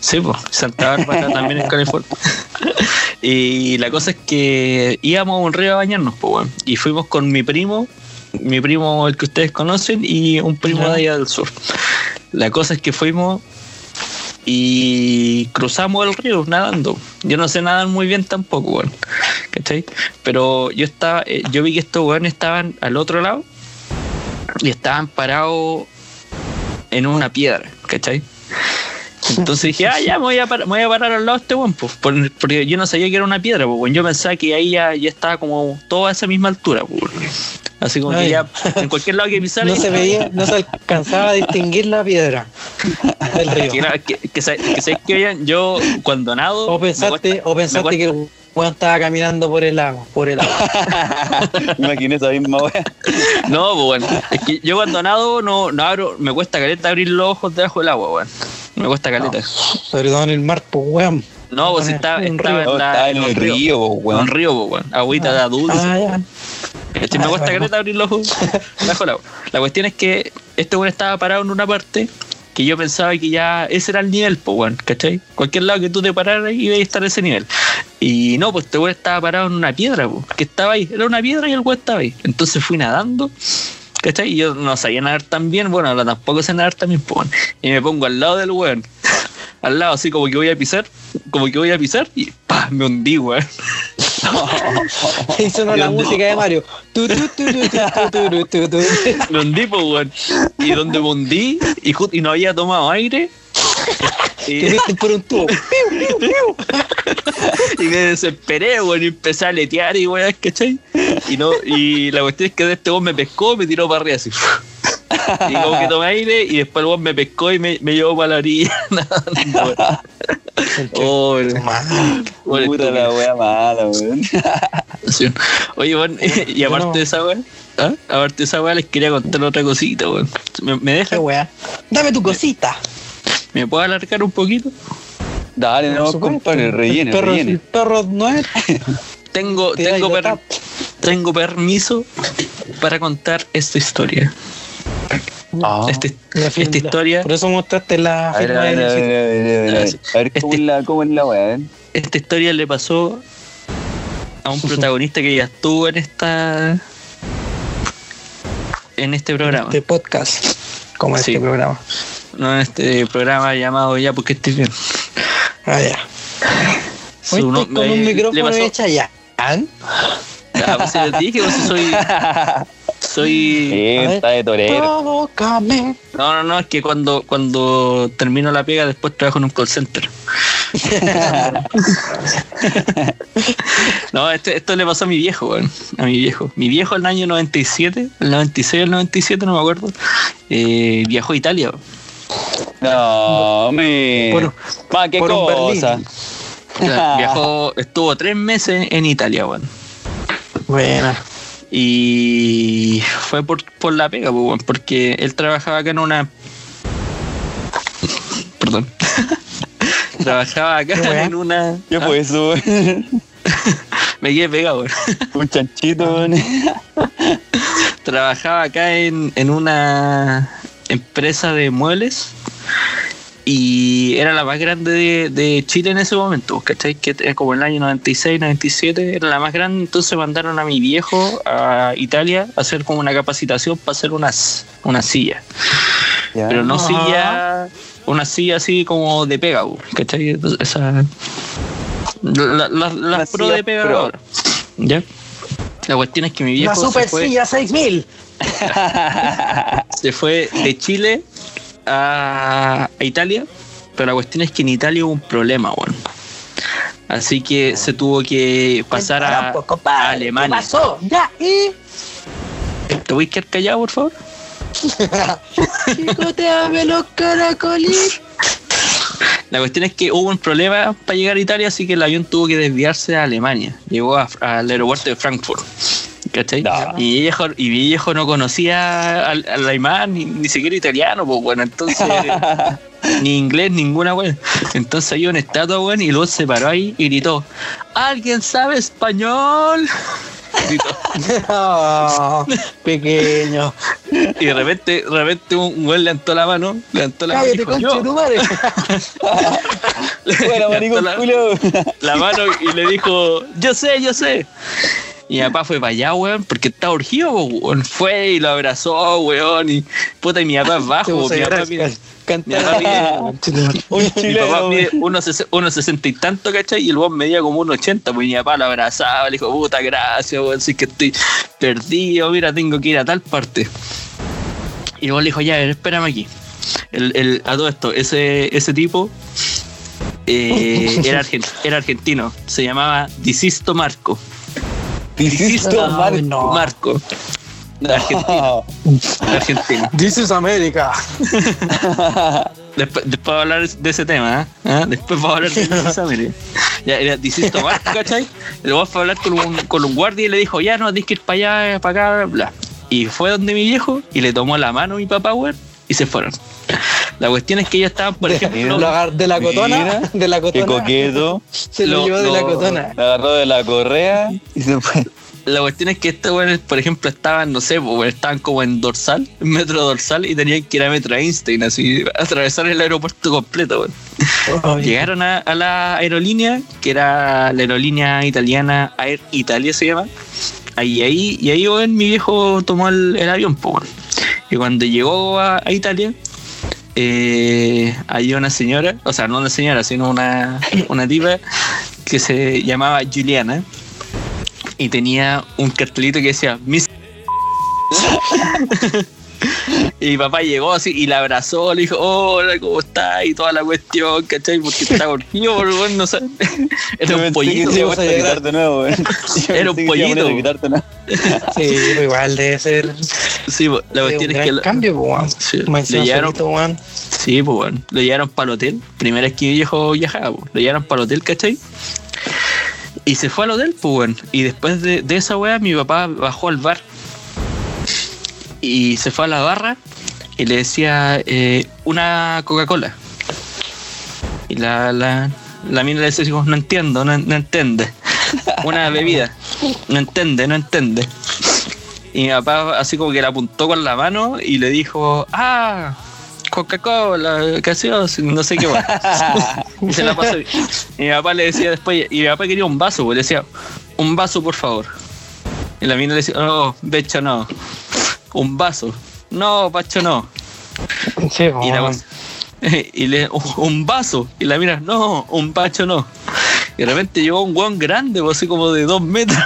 Sí, pues, Santa Bárbara también en California. [laughs] y la cosa es que íbamos a un río a bañarnos, pues, weón. Y fuimos con mi primo, mi primo el que ustedes conocen, y un primo de allá del sur. La cosa es que fuimos y cruzamos el río nadando. Yo no sé nadar muy bien tampoco, weón. ¿Cachai? Pero yo estaba, eh, yo vi que estos weones estaban al otro lado y estaban parados en una piedra, ¿cachai? Entonces dije, ah, ya me voy a, par- me voy a parar al lado de este weón, pues, por- porque yo no sabía que era una piedra, pues, yo pensaba que ahí ya, ya estaba como toda a esa misma altura, pues. Así como que ya en cualquier lado que [laughs] pisara. No se veía, no se alcanzaba a distinguir la piedra del río. Que, no, que, que, yo cuando nado. O pensaste, cuesta- o pensaste cuesta- que el weón estaba caminando por el lago, por el agua. [laughs] Imaginé esa misma wea. [laughs] No, pues bueno. Es que yo cuando nado no, no abro, me cuesta caleta abrir los ojos debajo del agua, weón. Me cuesta caleta. Sobre todo en el mar, pues weón. No, pues si estaba, estaba. No, la- estaba en el río, po, En un weón. río, pues, weón. Agüita de adulto. Ah, ya. ¿Cachai? Me Ah, cuesta bueno. caleta abrir los ojos [laughs] bajo el agua. La cuestión es que este weón estaba parado en una parte que yo pensaba que ya ese era el nivel, pues weón, ¿cachai? Cualquier lado que tú te pararas iba a estar ese nivel. Y no, pues este weón estaba parado en una piedra, po, que estaba ahí, era una piedra y el weón estaba ahí. Entonces fui nadando, ¿cachai? Y yo no sabía nadar tan bien, bueno, ahora tampoco sé nadar tan bien, po, y me pongo al lado del weón, [laughs] al lado así como que voy a pisar, como que voy a pisar y pa, me hundí, weón. [laughs] Hizo no, música de Mario. me hundí, pues, weón. Y donde me hundí y no había tomado aire, y, Te viste por un tubo. y me desesperé, weón, y empecé a aletear y weón, ¿cachai? Y no, y la cuestión es que de este weón me pescó, me tiró para arriba así. Y como que tomé aire y después el weón me pescó y me, me llevó para la orilla. [laughs] Oh. Weón, Puta la wea mala, weón. Sí. Oye, weón, y aparte no. de esa weón, ¿ah? aparte de esa weón, les quería contar otra cosita, weón. ¿Me, me Qué dejan? weá. Dame tu cosita. ¿Me puedo alargar un poquito? Dale, no, compadre, rellene, el perro, rellene. El perro no es. [laughs] Tengo, tengo, per- permiso para contar esta historia. Ah. Este- La esta historia, Por eso mostraste la A ver, firma a ver, a del ver, a ver, a ver, a ver. Este- A ver cómo es la, cómo es la wea, eh. esta historia le pasó a un [laughs] protagonista que ya estuvo en esta en este programa. este podcast. Como Sí. este programa. No en este programa llamado Ya porque estoy bien. Ah, ya. Su Hoy no- estoy con me- un le micrófono de Chayanne. Ah, pues les dije, pues soy [laughs] soy Eh, ver. está de torero. Provócame. No, no, no, es que cuando, cuando termino la pega después trabajo en un call center. [laughs] no, esto, esto le pasó a mi viejo, weón. A mi viejo. Mi viejo en el año 97, el 96 o el 97, no me acuerdo, eh, viajó a Italia. weón. No, me. Por- Ma, qué por cosa. Berlín. O sea, viajó, [laughs] estuvo tres meses en Italia, weón. Buena. Y fue por, por la pega, pues, weón, porque él trabajaba acá en una. [laughs] Perdón. [laughs] trabajaba acá en una. ¿Qué Ah, fue eso? Me quedé pegado, weón. Un chanchito, weón. Trabajaba acá en, en una empresa de muebles y era la más grande de, de Chile en ese momento, ¿cachai? Que era como en el año 96, 97, era la más grande, entonces mandaron a mi viejo a Italia a hacer como una capacitación para hacer unas, una silla. Pero no Ajá. silla, una silla así como de pega, ¿cachai? Esa, la- la- las pro de pega. ¿Ya? La cuestión es que mi viejo La se super fue, silla 6000. [laughs] se fue de Chile a, a Italia, pero la cuestión es que en Italia hubo un problema, weón. Así que se tuvo que pasar a, poco, padre. a Alemania. ¿Qué pasó? Ya, y. ¿Te voy a quedar callado, por favor? [laughs] Chicoteame los caracolitos. La cuestión es que hubo un problema para llegar a Italia, así que el avión tuvo que desviarse a Alemania. Llegó a- al aeropuerto de Frankfurt. ¿Cachai? No. Y, mi viejo, y mi viejo no conocía al, al ni, ni siquiera italiano, pues bueno, entonces. [laughs] ni inglés, ninguna weón. Entonces había una estatua, weón, y luego se paró ahí y gritó: ¿Alguien sabe español? [laughs] Gritó. Oh, [laughs] pequeño. Y de repente, de repente un weón levantó la mano, levantó la mano Cállate, dijo, "Yo". de tu madre. Levantó maricón la- culo. la mano y le dijo, yo sé, yo sé. Y mi papá fue para allá, weón, porque estaba urgido, weón. Fue y lo abrazó, weón, y puta, y mi papá es [laughs] bajo, [laughs] mi papá mide, mi papá mide- Un mi papá mide y tanto, ¿cachai? Y el weón medía como un ochenta, pues y mi papá lo abrazaba, le dijo, puta, gracias, weón, si es que estoy perdido, mira, tengo que ir a tal parte. Y el weón le dijo, ya, espérame aquí. El, el, a todo esto, ese, ese tipo eh, [laughs] era, argen- era argentino, se llamaba Disisto Marco. Disisto, No, Marco. no. Marco. De Argentina. De [laughs] Argentina. This is America. [laughs] Después, después va a hablar de ese tema, ¿eh? ¿Ah? Después va a hablar de esa mire. Ya era distinto más, ¿cachai? Guapo fue a hablar con un, con un guardia y le dijo, ya no, tienes que ir para allá, para acá, bla. Y fue donde mi viejo y le tomó la mano a mi papá, weón, y se fueron. La cuestión es que ellos estaban, por [laughs] Lo ejemplo, agar- de la cotona. Mira, de la Qué cotona. coqueto. [laughs] Se lo, Lo- llevó de la lo- cotona. La agarró de la correa y se fue. [laughs] la cuestión es que estos weones, por ejemplo, estaban, no sé, pues, estaban como en dorsal, en metro dorsal, y tenían que ir a metro Einstein, así, atravesar el aeropuerto completo. Oye, Llegaron a, a la aerolínea, que era la aerolínea italiana Air Italia se llama. Ahí, ahí, y ahí weón, mi viejo tomó el, el avión, weón. Y cuando llegó a, Italia, eh, hay una señora, o sea, no una señora, sino una, una tipa que se llamaba Juliana y tenía un cartelito que decía Miss. [laughs] [laughs] Y mi papá llegó así y la abrazó, le dijo, hola, ¿cómo estás? Y toda la cuestión, ¿cachai? Porque está conmigo, pero bueno, no [laughs] sé. [laughs] Era un que pollito, a gritar de nuevo, Era un pollito. Sí, pero igual debe ser Sí, po, la cuestión es que cambio, pues, weón. Sí, Más le weón. sí, pues bueno, lo llevaron para el hotel. Primera vez que mi viejo viajaba, po. lo llevaron para el hotel, ¿cachai? Y se fue al hotel, pues bueno. Y después de, de esa weá, mi papá bajó al bar. Y se fue a la barra y le decía eh, una Coca-Cola. Y la, la, la mina le decía, no entiendo, no, no entiende. [laughs] Una bebida. No entiende, no entiende. Y mi papá así como que la apuntó con la mano y le dijo, ah, Coca-Cola, gaseosa, no sé qué más. [laughs] y se la pasó. Y mi papá le decía después, y mi papá quería un vaso, pues le decía, un vaso por favor. Y la mina le decía, no, Becho no. Un vaso. No, Pacho no. Sí, Y, la [laughs] y le un vaso. Y la mira, no, un pacho no. Y de repente llegó un guan grande, pues, así como de dos metros.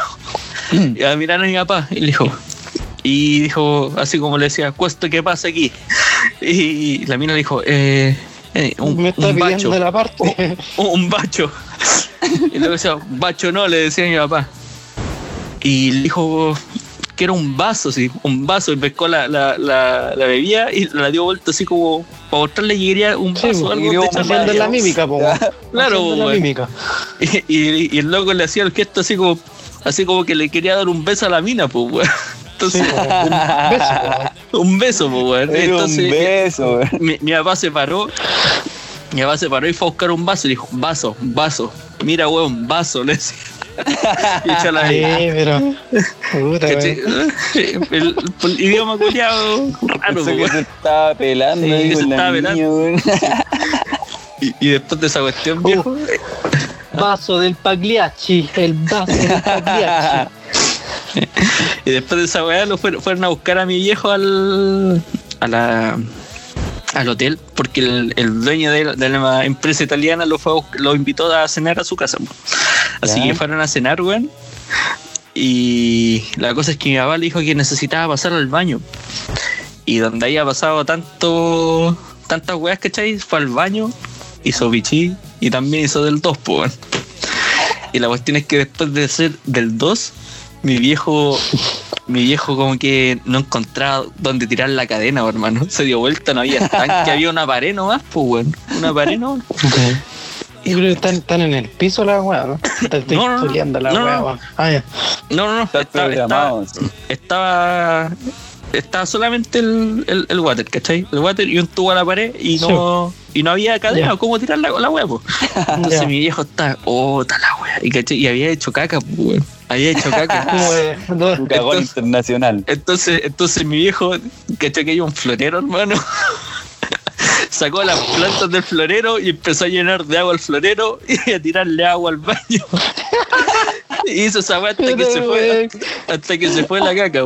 [clears throat] Y a mirar a mi papá y le dijo, y dijo, así como le decía, cuesto que pasa aquí. Y la mina le dijo, eh, eh, un, Me está un bacho, la parte. un, [laughs] un bacho. Y luego decía, bacho no, le decía a mi papá. Y le dijo que era un vaso, sí, un vaso, y pescó la, la, la, la bebida y la dio vuelta así como para mostrarle que quería un Sí, vaso pues, algo y dio. Haciendo la mímica, po. [laughs] Claro, la mímica. [laughs] Y, y- y el loco le hacía el gesto así como así como que le quería dar un beso a la mina, pues weón. [laughs] Sí, Entonces, po, un beso, weón. un beso, pues weón. Era un Entonces, beso, weón. mi, mi papá se paró. Mi papá se paró y fue a buscar un vaso y dijo, vaso, vaso. Mira, weón, vaso, le decía. Y echó la Sí, pero. Puta. El, el idioma culiado raro, Pensé que se estaba pelando Sí, ahí se estaba pelando. Y, y después de esa cuestión, viejo, Vaso del Pagliacci. El vaso del Pagliacci. [laughs] y después de esa weá lo fueron, fueron a buscar a mi viejo al a la al hotel porque el, el dueño de la, de la empresa italiana lo fue lo invitó a cenar a su casa así que fueron a cenar weón y la cosa es que mi papá le dijo que necesitaba pasar al baño y donde había pasado tanto tantas weas ¿cachai? fue al baño hizo bichí y también hizo del 2 po, weón. y la cuestión es que después de ser del 2 mi viejo mi viejo como que no encontraba dónde tirar la cadena, hermano. Se dio vuelta, no había tanque, había una pared nomás, pues, weón. Una pared nomás. Y creo que están, están en el piso la weá, ¿no? Estoy No, no, la No, weá, no. weón. Ah, ya. No, no, no. Está Estaba, estaba, estaba, estaba solamente el, el, el water, ¿cachai? El water y un tubo a la pared y no, y no había cadena, Ya. ¿cómo tirar la, la weá, po? [laughs] Entonces mi viejo está, oh, está la weá. Y, ¿cachai? y había hecho caca, pues, weón. Había hecho caca. Como de- no, Un cagón Entonces- internacional. Entonces, entonces mi viejo, ¿cachai que hay un florero, hermano? [laughs] Sacó las plantas del florero y empezó a llenar de agua el florero y a tirarle agua al baño. [laughs] y hizo esa hasta que se fue, hasta que se fue la caca.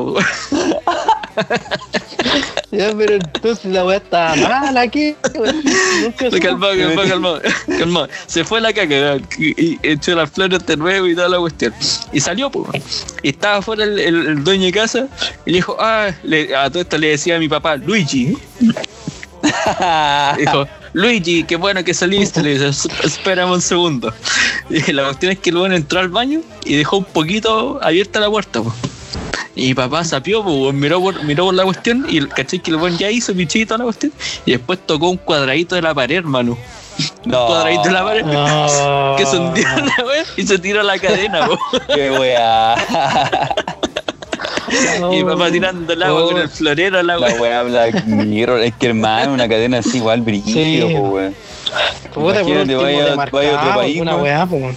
Ya, pero entonces la weá está mala aquí. calmado, calmado, calmado. Se fue la caca y, echó las flores de nuevo y toda la cuestión. Y salió, pues. Y estaba afuera el, el- el dueño de casa y le dijo, ah, le- a todo esto le decía a mi papá, Luigi. [laughs] Dijo, Luigi, qué bueno que saliste. Le dice, "Es- espérame un segundo. Y la cuestión es que weón entró al baño y dejó un poquito abierta la puerta. po. Y papá sapió, pues, miró por, miró por la cuestión y caché que el weón ya hizo pichito la cuestión. Y después tocó un cuadradito de la pared, hermano. No. Un cuadradito de la pared. No. [laughs] Que se hundió la weá y se tiró la cadena, po. [laughs] Qué weá. [laughs] Y papá tirando el agua Oh. con el florero a la La weá. Black Mirror. Es que hermano, una cadena así igual brillo, Sí. po, weón. Imagínate, vaya- te vaya a otro país, Una weá, pues.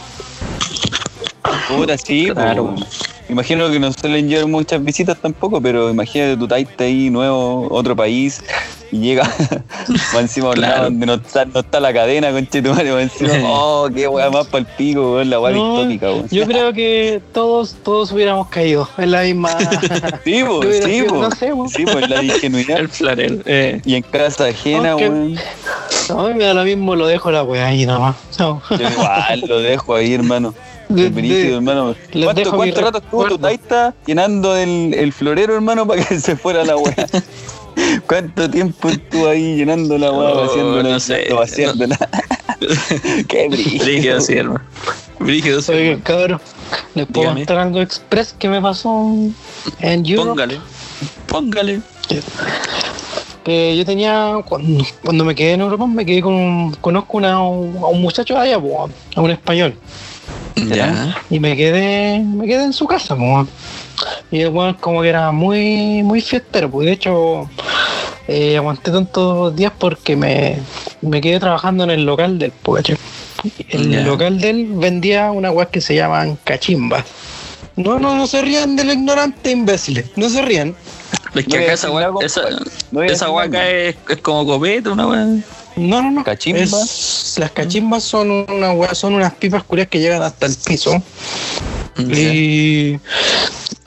Puta, sí, Claro. Imagino que no suelen llevar muchas visitas tampoco, pero imagínate tu taita ahí nuevo, otro país, y llega [laughs] va encima de un lado donde no está, no está la cadena, conche tu madre, va encima, [laughs] oh, qué weá más para el pico, weón, la weá No, distópica, weón. Yo creo que todos, todos hubiéramos caído en la misma. [laughs] Sí, Hubiera sí, no sé, weón. Sí, pues la ingenuidad. El florero. Eh. Y en casa ajena, weón. No, me da lo mismo, lo dejo la weá ahí nomás. No. Yo igual lo dejo ahí, hermano. Brígido, hermano. les ¿Cuánto, dejo cuánto rato estuvo tu taita llenando el, el florero, hermano, [laughs] para que se fuera la weá? ¿Cuánto tiempo estuvo ahí llenando la weá, Oh, vaciándola, no sé. vaciándola? [laughs] Qué brígido. Brígido, sí, hermano. Brígido, sí. Oye, cabrón, ¿les puedo Dígame. contar algo express que me pasó en Europe? Póngale. Póngale. Que yo tenía, cuando, cuando me quedé en Europa, me quedé con conozco una- a un muchacho de allá, a un español. Ya. Y me quedé, me quedé en su casa, po. Y el weón como que era muy, muy fiestero, pues de hecho eh, aguanté tantos días porque me, me quedé trabajando en el local del po, ¿cachai? El local de él vendía una weá que se llaman cachimbas. No, no, no se rían del ignorante imbéciles, no se rían. Es que No acá esa nada, esa. No esa es, es como copete, una weá. No, no, no. Las cachimbas son una weá, son unas pipas curias que llegan hasta el piso. Y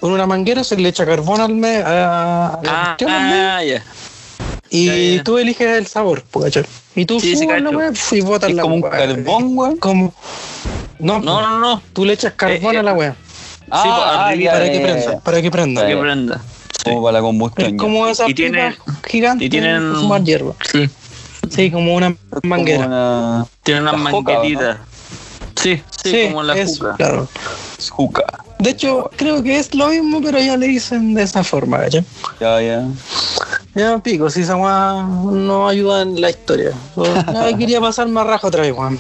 con una manguera se le echa carbón al me, a, a la Ah, al ah, ya. y ya. tú eliges el sabor, ¿cachai? Y tú Sí, sí, subes la cacho. weá y botas Es la como un carbón, weón. Como- No, No, no, no. tú le echas carbón Eh, eh, a la weá pues, arribita, para ya, que prenda, para que prenda. Ya, Que prenda. Sí. Como para la combustión. Es como esa Y tiene- gigante y tienen- para fumar hierba. Sí. Sí, como una Es como manguera. una Tiene juca, ¿o no? Sí, sí, como la eso, juca. claro. juca. De hecho, creo que es lo mismo, pero ya le dicen de esa forma, ¿cachai? Ya, ya. Ya pico, si esa no ayuda en la historia. Ya [laughs] quería pasar más rajo otra vez, weón.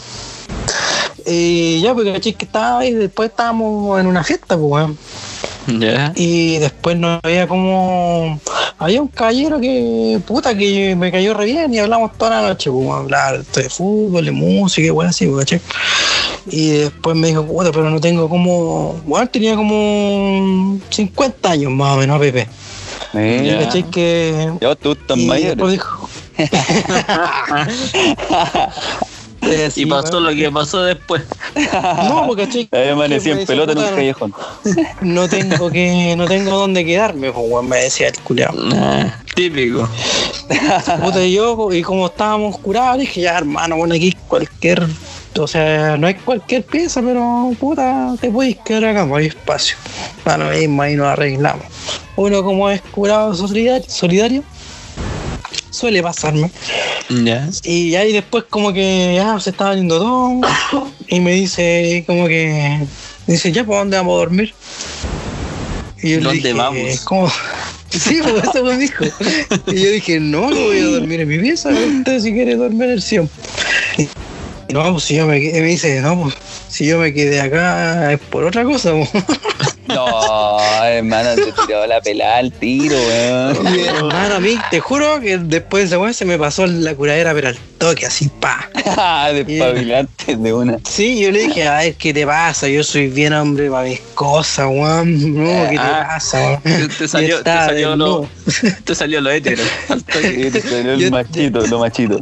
Y ya, porque caché que estaba ahí, después estábamos en una fiesta, pues, weón. [laughs] Y después no había como. Había un caballero que, puta, que me cayó re bien y hablamos toda la noche, pues, hablar de fútbol, de música y weón así, ¿cachai? Y después me dijo, puta, pero no tengo como. Bueno, tenía como 50 años más o menos, Pepe. Mira. ¿Cachai? Que. Ya vos te gustan Y mayores. después dijo. [laughs] [laughs] Eh, sí, Y pasó lo que pasó después. [laughs] No, porque. Ahí amanecí en pelota en un callejón. No tengo que, no tengo dónde quedarme, pues, me decía el culiao. Ah, típico. [laughs] Puta, y yo, y como estábamos curados, dije, ya, hermano, bueno, aquí cualquier, o sea, no hay cualquier pieza, pero, puta, te puedes quedar acá, pues hay espacio. A lo mismo, ahí nos arreglamos. Uno como es curado solidario, solidario suele pasarme. Y ahí después como que ya se estaba yendo todo [laughs] y me dice como que dice ya pues dónde vamos a dormir y yo le ¿Dónde dije, vamos? ¿cómo? [laughs] sí pues eso me dijo y yo dije no no voy a dormir en mi pieza usted si quiere dormir en el sillón y no pues si yo me me dice no pues si yo me quedé acá es por otra cosa pues". [laughs] No, hermano, te tiró la pelada al tiro, weón. hermano a mí te juro que después de esa weá se me pasó la curadera pero al toque así pa Despabilantes de una. Sí, yo le dije, a ver, ¿qué te pasa? Yo soy bien hombre para mis cosas, weón. No, ¿qué te Ah. pasa, weón? Te, te salió, te salió lo, [laughs] te salió lo hétero. Te salió Yo- el machito, lo machito.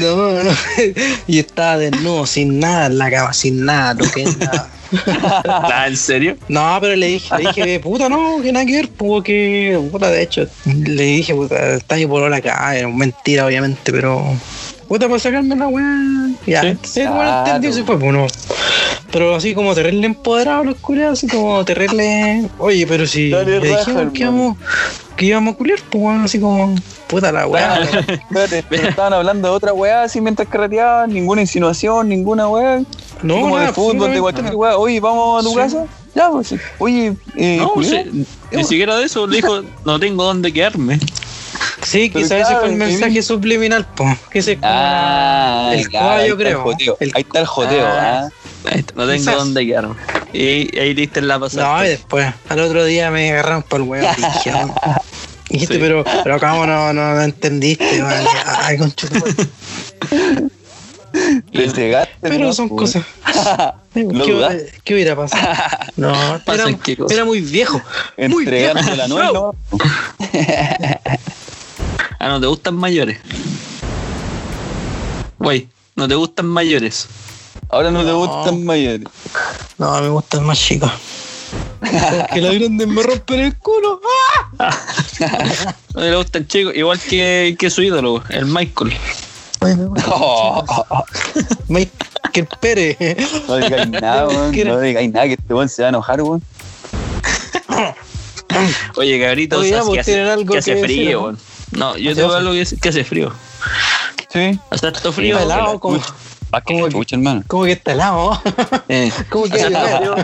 No, no. [laughs] Y estaba desnudo, sin nada en la cama, sin nada, toqué nada. [laughs] Ah, ¿En serio? No, pero le dije, le dije, puta, no, que nada que ver, porque, puta, de hecho, le dije, puta, está ahí por la acá, era mentira, obviamente, pero, puta, para sacarme la weá, ya, Sí. sí, bueno, entendió, se fue, pues, no. Pero así como terrible empoderado los culiados, así como terrible, oye, pero si Dale raja, que hermano. íbamos, que íbamos a culiar, pues, weón, así como, puta la weá. [laughs] Espérate, pero estaban hablando de otra weá así mientras carreteaban, ninguna insinuación, ninguna weá. No, como de nada, fútbol, de cualquier weá. Oye, vamos a tu Sí. casa. Ya, pues, sí. oye, eh, No, sí, ni siquiera de eso, le dijo, [laughs] no tengo dónde quedarme. Sí, quizás ese fue el mensaje subliminal, po. Que se Ah, el claro, el creo. El- Ahí está el joteo, Ah. ah. No tengo Quizás. dónde quedarme. Y ahí diste la pasada. No, y después, al otro día me agarraron por el huevo. [laughs] Dijiste, Dijiste, Sí. pero, pero cómo no, no, no entendiste, man? Ay, concha tu madre. Le cegaste, Pero ¿no? son Pues. cosas. [laughs] Lo ¿Qué, dudaste. ¿Qué hubiera pasado? [laughs] No, era, qué muy viejo. Muy viejo. La nuez, ¿no? Ah, ¿no te gustan mayores? Güey, ¿no te gustan mayores? Ahora no, te No. gustan mayores. No, me gustan más chicos. Porque [laughs] las grandes me rompen el culo. [laughs] ¿No te gustan chicos? Igual que, que su ídolo, el Michael. Ay, me gusta. Oh, Michael Pérez. no digáis nada, weón. [laughs] No digáis nada, que este weón se va a enojar, weón. Oye, cabrito, Oye, ya, ¿sabes pues, que hace, ¿tienen algo que hace que frío, weón. No, yo ¿Hace tengo hace? algo que decir, que hace frío. Sí. Hace harto frío. Helado, como, Ah, que ¿Cómo que- hermano. [laughs] [laughs] como que [laughs] está helado. Eh, Como que frío.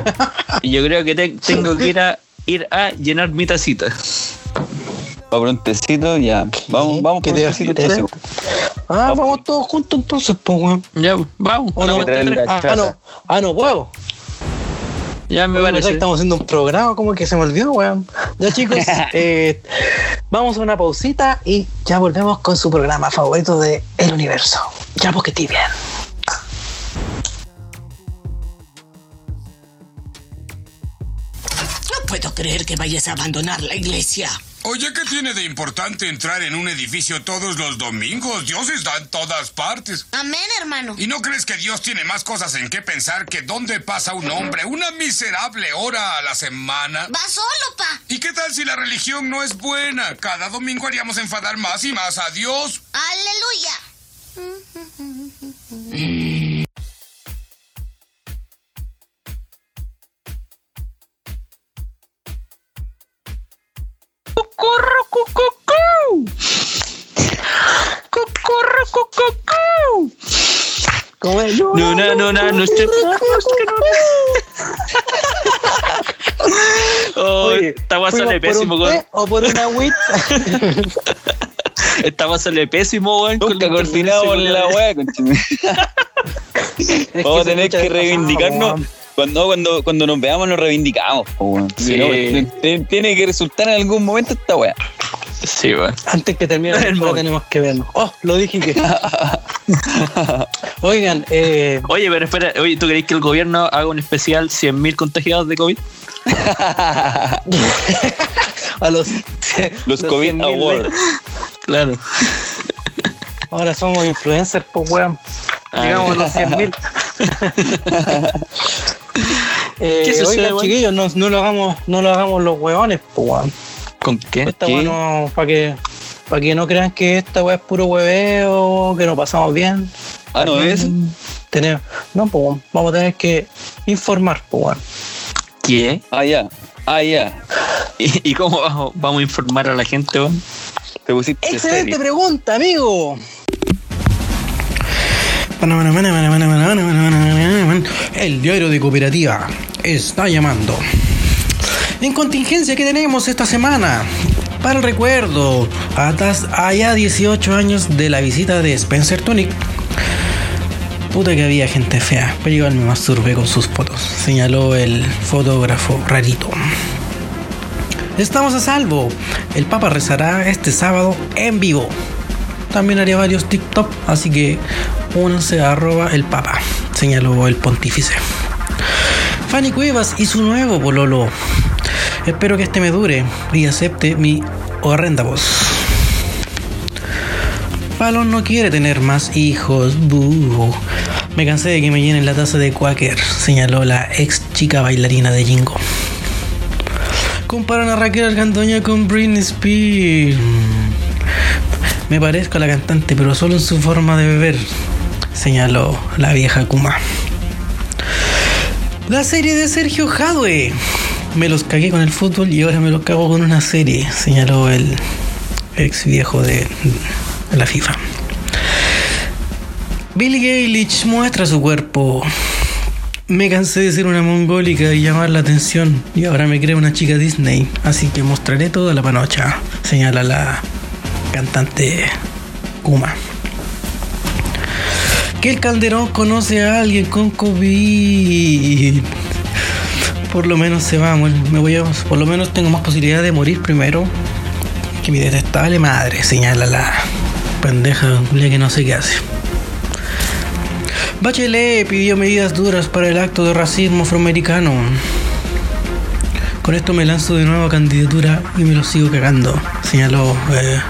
Y yo creo que te- tengo que ir a, ir a llenar mi tacita. Va por un tecito, ya. Vamos, vamos ¿Qué por te un hace? tecito. ¿Te hace? entonces. Ah, vamos todos juntos entonces, pues, weón. Ya, vamos. ¿O no? que Ah, no, ah, no puedo. Ya me parece. Estamos haciendo un programa, como que se me olvidó, weón. Ya, chicos, eh, vamos a una pausita y ya volvemos con su programa favorito de El Universo. Ya, porque estoy bien. Creer que vayas a abandonar la iglesia. Oye, ¿qué tiene de importante entrar en un edificio todos los domingos? Dios está en todas partes. Amén, hermano. ¿Y no crees que Dios tiene más cosas en qué pensar que dónde pasa un hombre una miserable hora a la semana? Va solo, pa. ¿Y qué tal si la religión no es buena? Cada domingo haríamos enfadar más y más a Dios. Aleluya. ¡Cocorro, cucucú! ¡Cocorro, cucucú! ¿Cómo [laughs] es? No, no, no, no, no estoy. Oh, Oye, esta guasa ¿fuimos sale por pésimo, té o por una agüita? [laughs] esta guasa sale pésimo, con Nunca interferencia, la weá, [laughs] Vamos a tener que reivindicarnos. Cuando, cuando, cuando nos veamos, nos reivindicamos. po, Sí. no, tiene que resultar en algún momento esta weá. Sí, weón. Antes que termine [laughs] El móvil. tenemos que vernos. Oh, lo dije que. [laughs] Oigan, eh, Oye, pero espera, oye, ¿tú crees que el gobierno haga un especial 100.000 contagiados de COVID? [laughs] a los. Los COVID 100.000 Awards. Claro. Ahora somos influencers, pues, weón. Ah, Llegamos a los 100.000. eh, ¿Qué sucede, oigan, weón? chiquillos, no, no lo hagamos, no lo hagamos los weones, pues. ¿Con qué? Esta ¿Qué? weá no, para que, para que no crean que esta weá es puro hueveo, que nos pasamos bien. Ah, ¿no es? Tenemos, no, pues, vamos a tener que informar, pues, weón. ¿Qué? Ah, ya. Ah, ya. [laughs] ¿Y, y cómo vamos, vamos a informar a la gente, weón? Te pusiste Excelente serio. pregunta, amigo. El diario de cooperativa está llamando. En contingencia que tenemos esta semana. Para el recuerdo, atas allá 18 años de la visita de Spencer Tunic. Puta que había gente fea, pero igual me masturbé con sus fotos, señaló el fotógrafo rarito. Estamos a salvo. El Papa rezará este sábado en vivo. También haré varios TikTok, así que únanse a arroba el Papa, señaló el pontífice. Fanny Cuevas y su nuevo pololo. Espero que este me dure y acepte mi horrenda voz. Palon no quiere tener más hijos. buh. Me cansé de que me llenen la taza de Quaker, señaló la ex chica bailarina de Jingo. Comparan a Raquel Argandoña con Britney Spears. Me parezco a la cantante, pero solo en su forma de beber, señaló la vieja Kuma. La serie de Sergio Jadwe. Me los cagué con el fútbol y ahora me los cago con una serie, señaló el ex viejo de la FIFA. Billie Eilish muestra su cuerpo. Me cansé de ser una mongólica y llamar la atención y ahora me creo una chica Disney, así que mostraré toda la panocha, señala la cantante Kuma. Que el Calderón conoce a alguien con COVID. Por lo menos se va, me voy a, por lo menos tengo más posibilidad de morir primero que mi detestable madre, señala la pendeja que no sé qué hace. Bachelet pidió medidas duras para el acto de racismo afroamericano. Con esto me lanzo de nuevo a candidatura y me lo sigo cagando, señaló eh,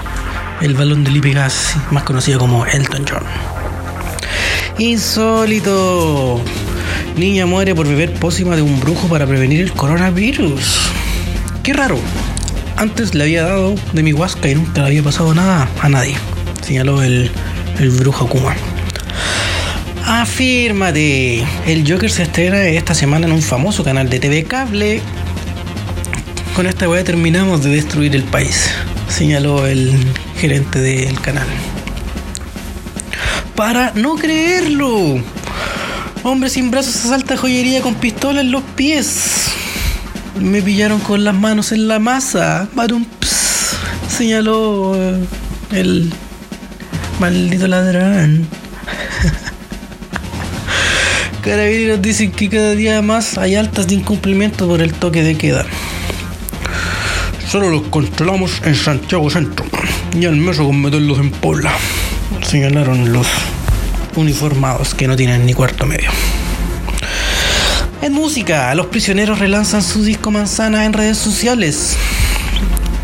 el balón de Lipe Gas, más conocido como Elton John. Insólito. Niña muere por beber pócima de un brujo para prevenir el coronavirus. Qué raro. Antes le había dado de mi huasca y nunca le había pasado nada a nadie, señaló el, el brujo Kuma. Afírmate. El Joker se estrena esta semana en un famoso canal de TV cable. Con esta weá terminamos de destruir el país, señaló el gerente del canal. Para no creerlo. Hombre sin brazos asalta joyería con pistola en los pies. Me pillaron con las manos en la masa. Barumps, señaló eh, el maldito ladrón. [laughs] Carabineros dicen que cada día más hay altas de incumplimiento por el toque de queda. Solo los controlamos en Santiago Centro y al meso con meterlos en Puebla. Señalaron los uniformados que no tienen ni cuarto medio. En música, los prisioneros relanzan su disco Manzana en redes sociales.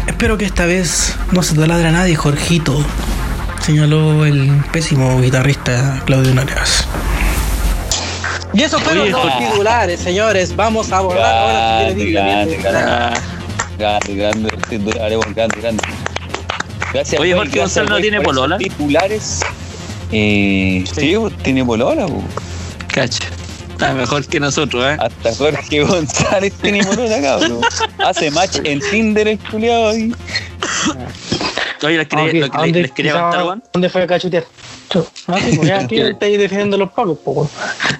Espero que esta vez no se taladra a nadie, Jorgito, señaló el pésimo guitarrista Claudio Narias. Y eso fueron los titulares, señores. Vamos a abordar ahora Grande, grande, grande, grande, grande, grande. Gracias, Oye, Jorge Gonzalo no tiene polola. Titulares. Eh, sí, pues, tiene polola, pues. Cacha. Está mejor que nosotros, ¿eh? Hasta Jorge González tiene [laughs] polola, cabrón. Hace match en Tinder el culiado ahí. Oye, les quería, Ah, ok. lo ¿A que dónde- les quería quizá- contar, Juan. ¿Dónde fue a cachutear? Ah, sí, pues aquí [laughs] estáis defendiendo los pagos.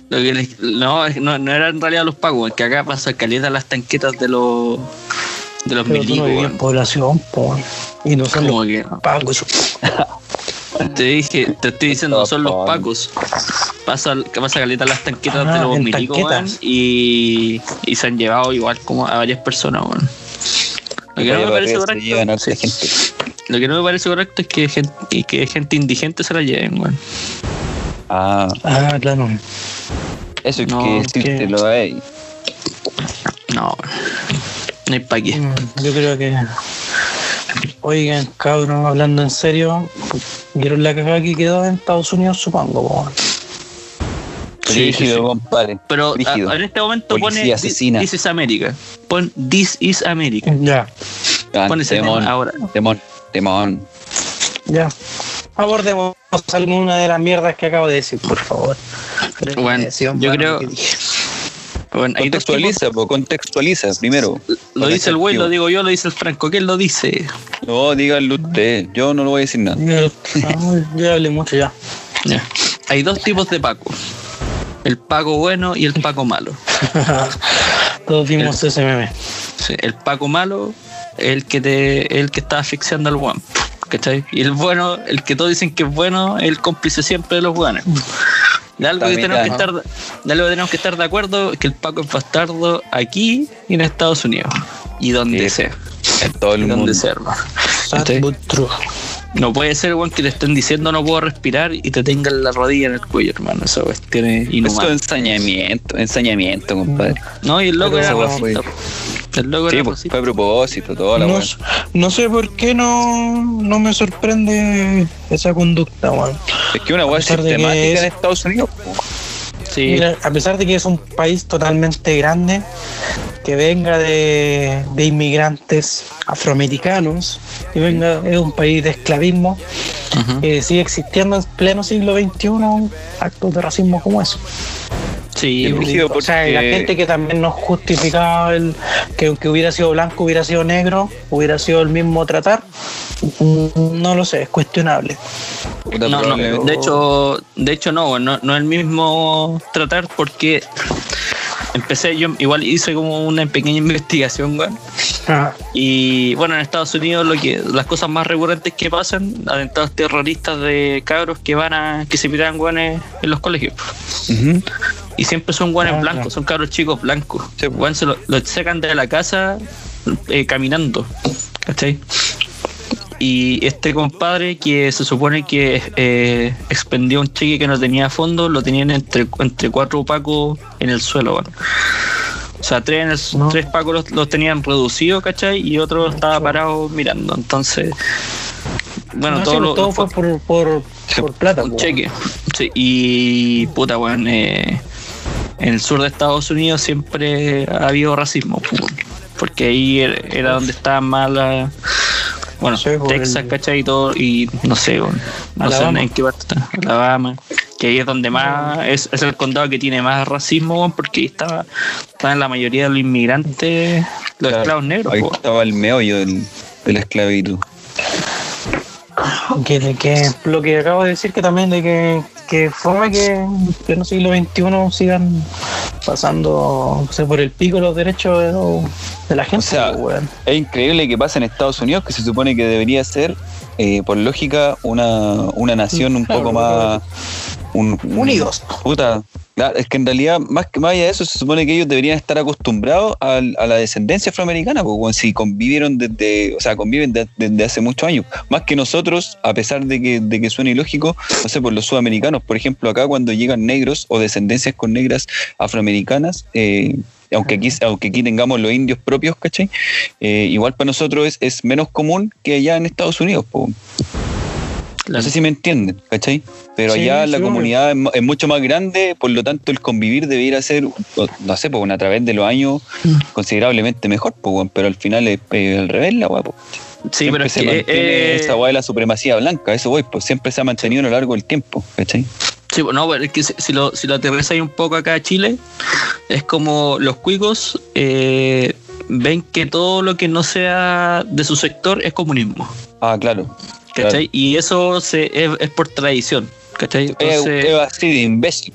Lo que les- no, no, no era en realidad los pagos, que acá pasa caleta las tanquetas de los de los Pero no milicos, en weón. población. Y no son los que pagos. [laughs] te dije, te estoy diciendo, no son los pacos. Pasa, que pasa caleta las tanquetas Ah, de los milicos, y, y se han llevado igual como a varias personas, weón. Lo que no me parece correcto, harta gente. lo que no me parece correcto es que gente, y que gente indigente se la lleven, weón. Ah, Ah, claro. eso es No, que decírtelo a él. No, weón. No hay pa' qué. Mm, Yo creo que. Oigan, cabrón, hablando en serio, ¿vieron la cagada que quedó en Estados Unidos, supongo? po? Sí, sí, compadre. Pero a- en este momento Policía pone asesina. This is America. Pon This is America. Ya, Ah, Pon ese temón, tema ahora. temón, temón. ya. Abordemos alguna de las mierdas que acabo de decir, por favor. Bueno, yo creo- que dije. Bueno, Contextualiza, po, contextualiza primero. lo dice el güey, lo digo yo, lo dice el Franco. ¿Quién lo dice? No, díganlo usted. Yo no lo voy a decir nada. Yo, no, yo ya hablé mucho ya. Ya. Hay dos tipos de Paco. El Paco bueno y el Paco malo. [laughs] Todos vimos ese meme. Sí, el Paco malo es el que te, el que está asfixiando al guan. ¿Cachai? Y el bueno, el que todos dicen que es bueno, es el cómplice siempre de los guanes. De algo, que Está tenemos que mitad. estar, de algo que tenemos que estar de acuerdo es que el Paco es bastardo aquí y en Estados Unidos. Y donde Sí. sea. En todo el Y mundo. donde sea, No puede ser, weón, que te estén diciendo no puedo respirar y te tengan la rodilla en el cuello, hermano. Esa cuestión es Esto inhumano. es ensañamiento, ensañamiento, compadre. No, y el loco Pero era racista. El loco Sí, era pues, racista. fue a propósito, toda la No, no sé por qué no, no me sorprende esa conducta, weón. Es que una weá sistemática es- en Estados Unidos. po. Sí, Mira, a pesar de que es un país totalmente grande, que venga de, de inmigrantes afroamericanos, que venga es un país de esclavismo, que sigue existiendo en pleno siglo XXI actos de racismo como eso. Sí, O sea, la gente que también nos justificaba el que aunque hubiera sido blanco, hubiera sido negro, hubiera sido el mismo tratar, no lo sé, es cuestionable. No, no, de hecho, de hecho no, no, no es el mismo tratar porque empecé, yo igual hice como una pequeña [laughs] investigación, weón. Ah, Y bueno, en Estados Unidos lo que las cosas más recurrentes que pasan, atentados terroristas de cabros que van a que se piran guanes en los colegios. Ujú. Y siempre son guanes Ah, blancos, claro. son cabros chicos blancos. Sí, pues. Weón, se lo, lo sacan de la casa eh, caminando. ¿Cachai? Y este compadre que se supone que eh, expendió un cheque que no tenía fondo, lo tenían entre, entre cuatro pacos en el suelo, weón. O sea, tres, en el- No. tres pacos los, los tenían reducidos, ¿cachai? Y otro estaba parado mirando. Entonces, bueno, no, todo, sí, lo, todo lo fue por, por, por plata. un po. cheque. Sí, y puta, weón, eh, en el sur de Estados Unidos siempre ha habido racismo, porque ahí era, era donde estaban más la. Bueno, Sí, por Texas, el- ¿cachai? Y todo, y no sé, no sé en qué parte está, Alabama, que ahí es donde más, es, es el condado que tiene más racismo, porque ahí estaba, estaban la mayoría de los inmigrantes, los Claro, esclavos negros, Ahí po, estaba el meollo del- de la esclavitud. Que, de que lo que acabo de decir que también de que, que fome que, en el siglo XXI sigan pasando por el pico los derechos de, la gente. O sea, weón. Es increíble que pasa en Estados Unidos, que se supone que debería ser, eh, por lógica, una, una nación [laughs] un Claro, poco más... un- un- Unidos. Puta, es que en realidad, más que más allá de eso, se supone que ellos deberían estar acostumbrados a, la descendencia afroamericana, porque si convivieron desde, o sea, conviven de- desde hace muchos años. Más que nosotros, a pesar de que, de que suene ilógico, no sé, por los sudamericanos, por ejemplo, acá cuando llegan negros o descendencias con negras afroamericanas, eh, aunque aquí, aunque aquí tengamos los indios propios, ¿cachai? Eh, igual para nosotros es, es menos común que allá en Estados Unidos, po. No sé si me entienden, ¿cachai? Pero Sí, allá sí, la comunidad es, mu- es mucho más grande, por lo tanto el convivir debiera ser, no sé, pues a través de los años Mm. considerablemente mejor, pues, pero al final es, es al revés la weá, pues. Sí, Siempre pero es se que mantiene eh, esa weá de la supremacía blanca, eso voy, pues siempre se ha mantenido a lo largo del tiempo, ¿cachai? Sí, no, pero es que si, si lo, si lo aterrizáis un poco acá a Chile, es como los cuicos eh, ven que todo lo que no sea de su sector es comunismo, Ah, claro. ¿Cachai? Y eso se, es, es por tradición, ¿cachai? Es, Entonces, es así de imbécil,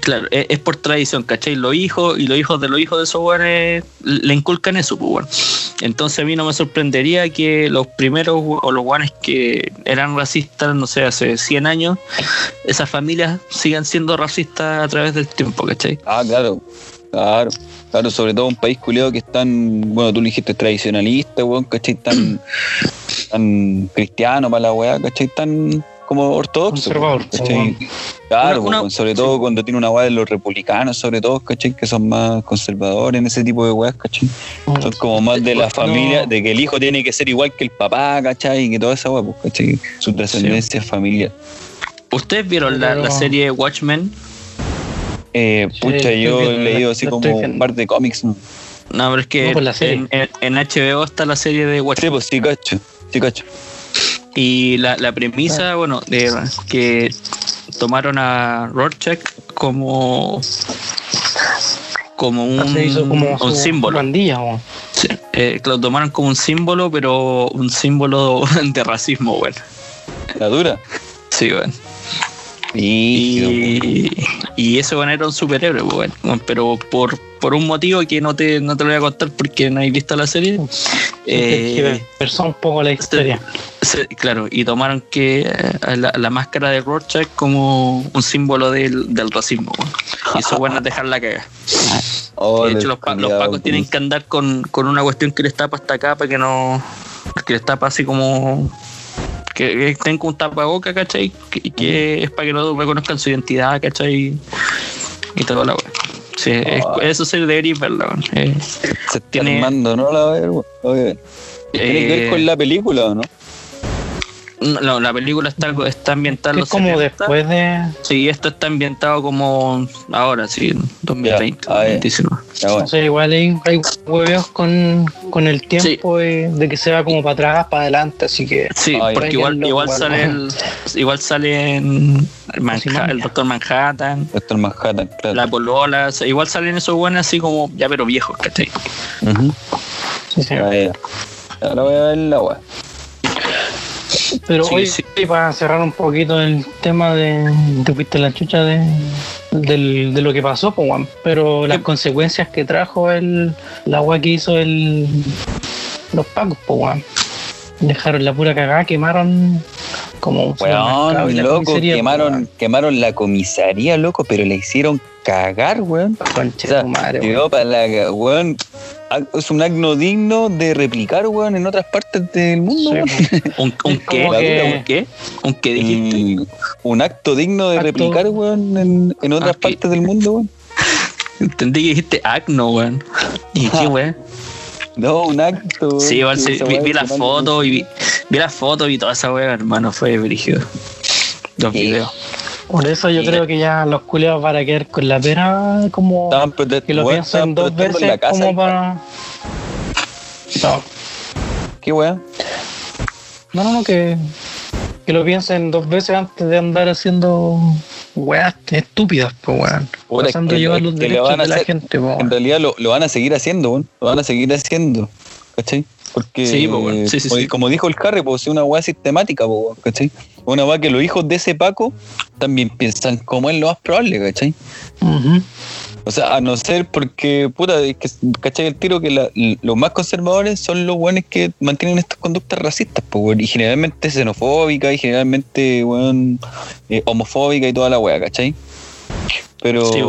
claro, es, es por tradición, ¿cachai? Los hijos y los hijos de los hijos de esos weones le inculcan eso, weón. Entonces a mí no me sorprendería que los primeros o los guanes que eran racistas, no sé, hace 100 años, esas familias sigan siendo racistas a través del tiempo, ¿cachai? Ah, claro, claro, claro, sobre todo un país culiado que es tan, bueno, tú lo dijiste, tradicionalista, weón, ¿cachai? Tan, [clears throat] tan cristiano para la weá, ¿cachai? Tan como ortodoxo. Conservador, ¿cachai? Claro, Una- sobre todo cuando tiene una weá de los republicanos, sobre todo, ¿cachai? Que son más conservadores en ese tipo de weas, ¿cachai? Son como más de la familia, de que el hijo tiene que ser igual que el papá, ¿cachai? Y que toda esa weá, pues, ¿cachai? Su trascendencia familiar. ¿Ustedes vieron la, la serie Watchmen? Eh, Sí, pucha, yo he leído así como un par de cómics, ¿no? No, pero es que No, la serie. en, en- en HBO está la serie de Sí, Watchmen. pues sí, cacho, sí, cacho. Y la, la Ah. premisa, bueno, de que tomaron a Rorschach como como un, Se hizo como un su símbolo. pandilla, weón. Sí, eh, lo tomaron como un símbolo, pero un símbolo [laughs] de racismo, bueno. La dura. Sí, bueno. Y, y ese bueno era un superhéroe, pues, bueno, pero por, por un motivo que no te, no te lo voy a contar porque no hay visto la serie. Eh, un poco la historia. se- claro, y tomaron que eh, la, la máscara de Rorschach como un símbolo del, del racismo. bueno. Y eso bueno es dejar la caga. [laughs] Oh, de hecho, los, pa- los pacos tienen que andar con, con una cuestión que les tapa hasta acá para que no. que les tapa así como. Que, con un tapaboca, ¿cachai? Que, que es para que no reconozcan su identidad, ¿cachai? Y toda la wea. Sí, es- Ah. eso se debería weón. Eh, Se está tiene- armando, ¿no? La ver. ¿Tiene que ver eh, con la película o no? No, la película está, está ambientada en Es como 70. después de. Sí, esto está ambientado como ahora, sí, en 2020, Ya, ah, ya. 2019. Ya, bueno. No sé, igual hay, hay hueveos con, con el tiempo de que se va como para atrás, para adelante, así que. Sí, Ay, porque igual, loco, igual sale el, igual sale en Manha- el Doctor Manhattan, Doctor Manhattan, claro. la Polola, o sea, igual salen esos buenos así como ya pero viejos, ¿cachai? Ujú. Sí, sí. Ahora voy a ver la weá. Pero Sí, hoy, sí. para cerrar un poquito el tema de. Te fuiste la chucha de, del- de lo que pasó, pues. Pero las consecuencias que trajo el, la agua que hizo el, los pacos, pues, weón. Dejaron la pura cagada, quemaron como un Weón, loco, comisaría, quemaron, quemaron la comisaría, loco, pero le hicieron cagar, weón. pues, Conche O sea, tu madre, weón. para la weón. Es un acto digno de replicar, weón, en otras partes del mundo, Sí. ¿Un, [laughs] qué? que- ¿Un qué? ¿Un qué dijiste? Un, un acto digno de Acto- replicar, weón, en, en otras Ah, partes del mundo, weón. [laughs] Entendí que dijiste acno, weón. [laughs] ¿Y qué, weón? No, un acto. Sí, igual weón, sí, vi, vi la que manda- foto y vi, vi la foto y toda esa weá, hermano, fue brígido. Los videos. Por eso yo creo que ya los culeados van a quedar con la pera como que lo estaban dos veces la casa como para. No, ¿Qué no, no, no, que, que lo piensen dos veces antes de andar haciendo weas estúpidas, pues weón. Pasando llevar los derechos de la gente, En realidad lo, lo van a seguir haciendo, weón. Lo van a seguir haciendo. ¿Cachai? Porque, Sí, po, weón. Sí, sí, como, dijo el Harry, pues es una weá sistemática, po, ¿cachai? Una weá que los hijos de ese Paco también piensan como es lo más probable, ¿cachai? O sea, a no ser porque, puta, es que, ¿cachai? El tiro que la- los más conservadores son los weones que mantienen estas conductas racistas, pues, y generalmente xenofóbicas y generalmente, weón, eh, homofóbica y toda la weá, ¿cachai? Pero, Sí.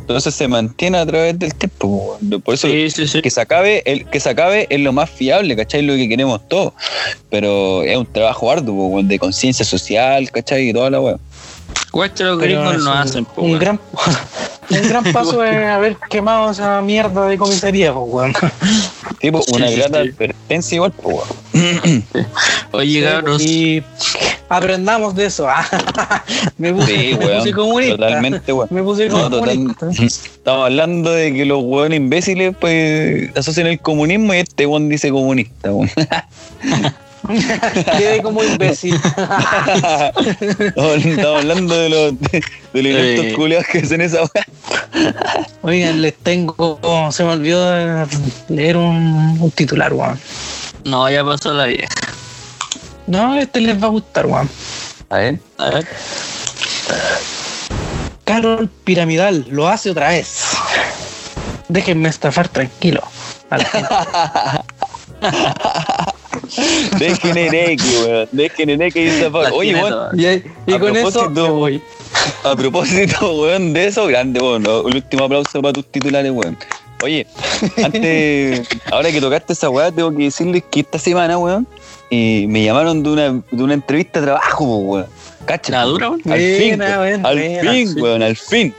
Entonces se mantiene a través del tiempo. Por eso, Sí, sí, sí. que se acabe, el que se acabe es lo más fiable, ¿cachai? Lo que queremos todos. Pero es un trabajo arduo, de conciencia social, ¿cachai? Y toda la weá. Los Pero gringos no un- hacen, po, un gran [laughs] un gran paso [laughs] es haber quemado esa mierda de comisaría, weón. [laughs] Tipo, Sí, una sí, grata sí. advertencia igual, pues, weón. [clears throat] Oye, cabros. Y aprendamos de eso. ah. [laughs] me puse, Sí, me puse comunista. Totalmente, weón. Me puse No, total- comunista. [laughs] Estamos hablando de que los hueones imbéciles pues asocian el comunismo y este weón dice comunista, weón. [laughs] [laughs] Quedé como imbécil. [laughs] Estamos estamos hablando de los, de, de los inventos Eh. culiados que hacen esa weá. Oigan, les tengo. Se me olvidó de leer un, un titular, weón. No, ya pasó la vieja. No, este les va a gustar, weón. A ver. A ver. Carol Piramidal lo hace otra vez. Déjenme estafar tranquilo. A la [laughs] gente. [laughs] Dejen en X, weón. Dejen en X y fa- La Oye, weón. Y, y con eso me voy. a propósito, weón, de eso, grande, weón. El último aplauso para tus titulares, weón. Oye, [laughs] antes, ahora que tocaste esa weá, tengo que decirles que esta semana, weón, eh, me llamaron de una, de una entrevista de trabajo, po, weón. Cacha. ¿La dura, weón? Al fin, Buena, weón. buena, al buena, fin, weón, al fin.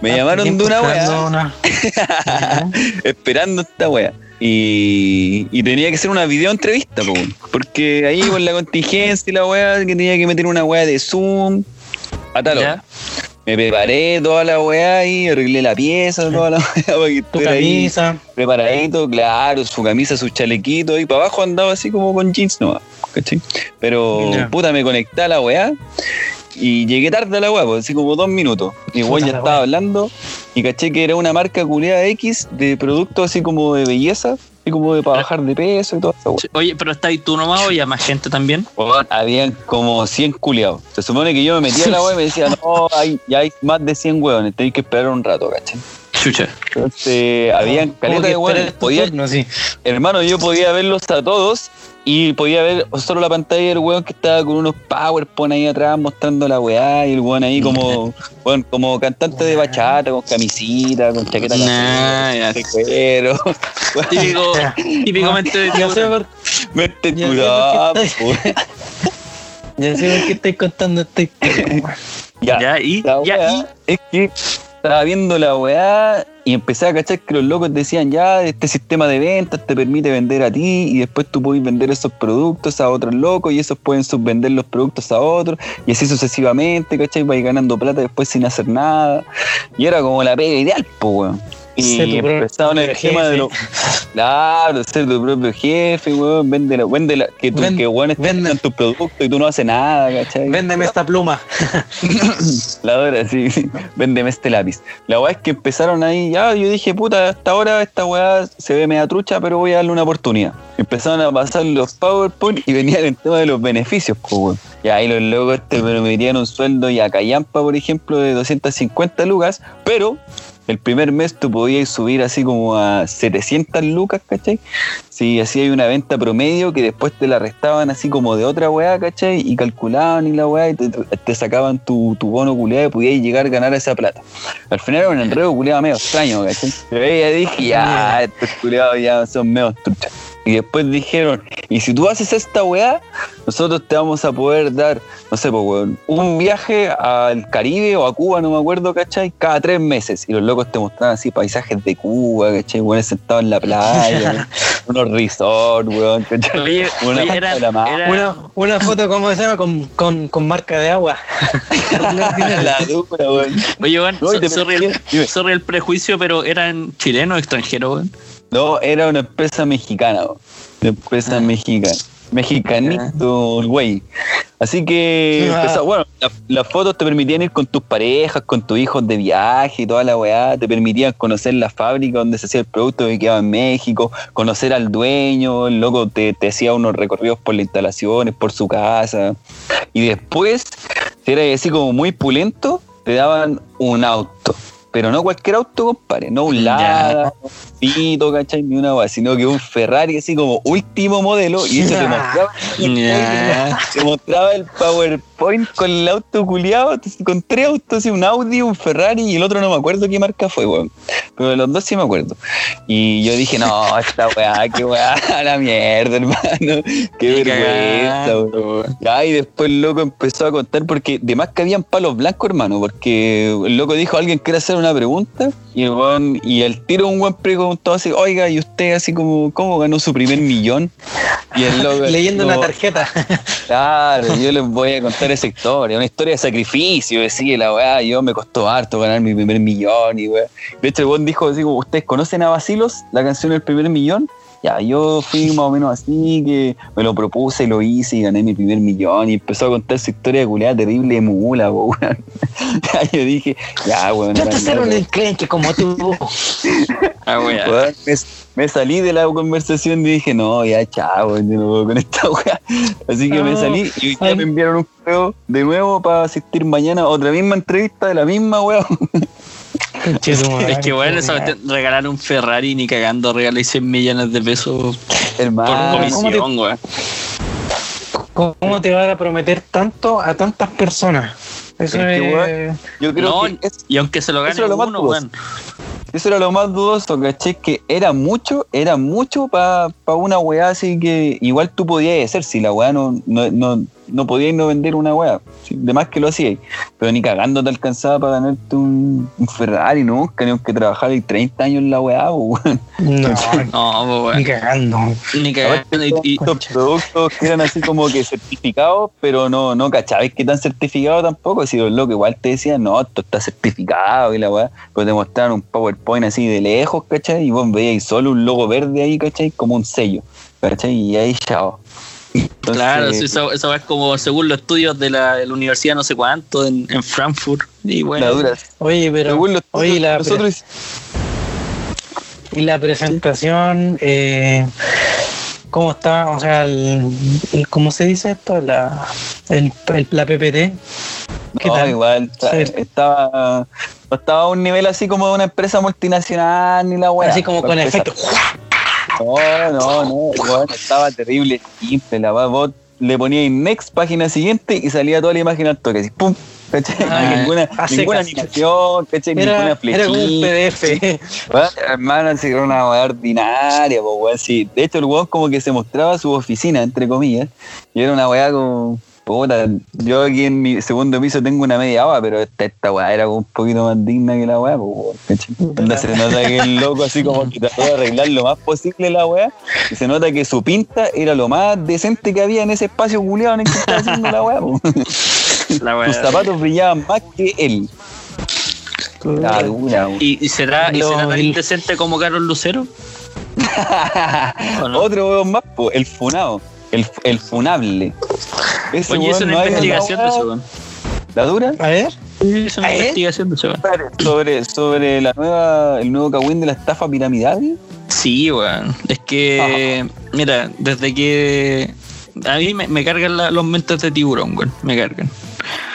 Me llamaron de una esperando weá, una- [laughs] esperando esta weá. Y, y tenía que hacer una video entrevista, po, porque ahí con la contingencia y la weá, que tenía que meter una weá de Zoom, a tal. Me preparé toda la weá y arreglé la pieza, toda la weá [laughs] para que Tu estuviera ahí camisa. preparadito, claro, su camisa, su chalequito y para abajo andaba así como con jeans nomás, ¿cachai? Pero puta, me conecté a la weá y llegué tarde a la weá, pues, así como dos minutos. Y weón ya estaba hablando y caché que era una marca culiada X de productos así como de belleza y como de para bajar de peso y toda esa weá. Sí, Oye, pero está ahí tú nomás o ya más gente también. Weón, habían como 100 culiados. Se supone que yo me metía a la weá y me decía, [laughs] no, hay, ya hay más de 100 weones, tenéis que esperar un rato, ¿cachai? Chucha. Entonces, habían caleta de weones. Podía, turno, sí. Hermano, yo podía verlos a todos y podía ver solo la pantalla del weón que estaba con unos PowerPoint ahí atrás mostrando la weá y el weón ahí como, [laughs] weón, como cantante de bachata, con camisita, con chaqueta Nah, ya. de cuero. [laughs] Típico, [laughs] típicamente de sé por, Mente Ya sé por qué weón. ya sé por qué estoy contando esta historia. Ya, Ya, y, ya, y. es que estaba viendo la weá y empecé a cachar que los locos decían ya, este sistema de ventas te permite vender a ti y después tú puedes vender esos productos a otros locos y esos pueden subvender los productos a otros y así sucesivamente, ¿cachai? Vais ganando plata después sin hacer nada. Y era como la pega ideal, pues weón. Y empezaron el jefe. tema de los. [laughs] Claro, ser tu propio jefe, weón. Vende, la, vende la, que, tú, Ven- que weón vende- en tus productos y tú no haces nada, ¿cachai? Véndeme esta pluma. [laughs] La hora, sí, sí. Véndeme este lápiz. La weá es que empezaron ahí, ya, yo dije, puta, hasta ahora esta weá se ve media trucha, pero voy a darle una oportunidad. Empezaron a pasar los PowerPoint y venían el tema de los beneficios, pues, weón. Y ahí los locos te permitían un sueldo y a Callampa, por ejemplo, de 250 lucas, pero el primer mes tú podías subir así como a 700 lucas, ¿cachai? Si hacías una venta promedio que después te la restaban así como de otra weá, ¿cachai? Y calculaban y la weá y te, te sacaban tu, tu bono culiado y podías llegar a ganar esa plata. Al final era un enredo culiado medio extraño, ¿cachai? Pero ahí ya dije, ya, [laughs] estos culiados ya son medio truchas. Y después dijeron, y si tú haces esta weá, nosotros te vamos a poder dar, no sé, pues, weón, un viaje al Caribe o a Cuba, no me acuerdo, ¿cachai? Cada tres meses. Y los locos te mostraban así paisajes de Cuba, ¿cachai? Weones sentados en la playa, [laughs] unos resorts, weón, ¿cachai? Una era- de la mano. era- Una, una foto, ¿cómo se llama? Con, con, con marca de agua. [laughs] la dupla, weón. Oye, weón, No, sorry, el, sorry el prejuicio, pero eran chilenos o extranjeros, weón. No, era una empresa mexicana, una empresa Ah. mexicana. Mexicanito, el güey. Así que, Ah. empezó- bueno, la- las fotos te permitían ir con tus parejas, con tus hijos de viaje y toda la weá. Te permitían conocer la fábrica donde se hacía el producto que quedaba en México, conocer al dueño, el loco te, te hacía unos recorridos por las instalaciones, por su casa. Y después, si eras así como muy pulento, te daban un auto. Pero no cualquier auto, compadre, no un. Lada, un Fito, ¿cachai? Ni una weá, sino que un Ferrari así como último modelo y eso te mostraba, [laughs] te mostraba el PowerPoint con el auto culiado, con tres autos, un Audi, un Ferrari y el otro no me acuerdo qué marca fue, weón. Pero de los dos sí me acuerdo. Y yo dije, no, esta weá, qué weá, a la mierda, hermano. Qué vergüenza, weón. Y después el loco empezó a contar porque de más que habían palos blancos, hermano, porque el loco dijo, alguien quiere hacer una pregunta y el weón, y el tiro un buen preguntó así, oiga, y usted así como, ¿cómo ganó su primer millón? Y el loco [laughs] Leyendo como, una tarjeta. [laughs] Claro, yo les voy a contar esa historia, una historia de sacrificio, decía la weá, yo me costó harto ganar mi primer millón y weá. De hecho el buen dijo así como, ¿ustedes conocen a Basilos, la canción del primer millón? Ya, yo fui más o menos así, que me lo propuse y lo hice y gané mi primer millón y empezó a contar su historia de culiada terrible de mula, po, weón. [laughs] Ya yo dije, ya, weón. Yo te ser un enclenque como tú. [laughs] Ah, weón. Weón, me, me salí de la conversación y dije, no, ya chao, yo no puedo con esta weá. Así que me No. salí y hoy día Ay. me enviaron un correo de nuevo para asistir mañana a otra misma entrevista de la misma weá. [laughs] Es que, cuestión, regalar un Ferrari ni cagando regalar 100 millones de pesos por comisión, weón. ¿Cómo te van a prometer tanto a tantas personas? Eso Es que, yo creo No, que es- y aunque se lo gane eso era lo más uno, dudoso. weón. eso era lo más dudoso, ¿cachai? Que era mucho, era mucho para una weá así que igual tú podías hacer si la weá no, no, no, no podías no vender una weá. ¿sí? De más que lo hacías. Pero ni cagando te alcanzaba para ganarte un, un Ferrari, nunca, ni aunque trabajar 30 años en la weá, weón. No, [laughs] No, pues, ni weón. cagando. Ni cagando. Y, y- Estos productos que eran así como que certificados, pero no, no cachabas que están certificados tampoco. Si los locos igual te decían, no, esto está certificado y la weá. Pero te mostraron un PowerPoint así de lejos, ¿cachai? Y vos veíais solo un logo verde ahí, ¿cachai? Como un sello, ¿cachai? Y ahí chao. Entonces, claro, sí, eso, eso es como según los estudios de la, de la universidad no sé cuánto en, en Frankfurt. Y bueno, la dura. Oye, pero. Según los oye, y la, nosotros y la presentación, eh, ¿cómo está? O sea, el, el- ¿cómo se dice esto? La, el, el- la PPT. ¿Qué no, tal? igual está- Sí. estaba, no estaba a un nivel así como de una empresa multinacional ni la weá. Así como con efecto. No, no, no, weón, estaba terrible, simple, la vos le ponías next, página siguiente y salía toda la imagen al toque, así, pum, ¿cachai? Ah, [laughs] ninguna, ninguna animación, ¿cachai? ninguna Era, flechita. era como un PDF. Hermano, así era una weá ordinaria, po, weón, sí. De hecho, el weón como que se mostraba su oficina, entre comillas, y era una weá como... Puta, yo aquí en mi segundo piso tengo una media agua, pero esta, esta weá era un poquito más digna que la weá. Onda se nota que el loco así como que trató de arreglar lo más posible la weá, y se nota que su pinta era lo más decente que había en ese espacio culiado en el que estaba haciendo la weá, [laughs] weá. Sus zapatos brillaban más que él. La dura. ¿Y, y será, y Lo- será tan indecente como Carlos Lucero? [laughs] ¿O no? Otro weón más, po, el funado. El, el funable. Ese Oye, es una investigación de weón. ¿La dura? A ver. Es una ¿Eh? investigación de weón. Sobre, sobre la nueva, el nuevo cagüín de la estafa piramidal. Sí, weón. Es que, mira, desde que. A mí me, me cargan la- los mentes de tiburón, weón. Me cargan.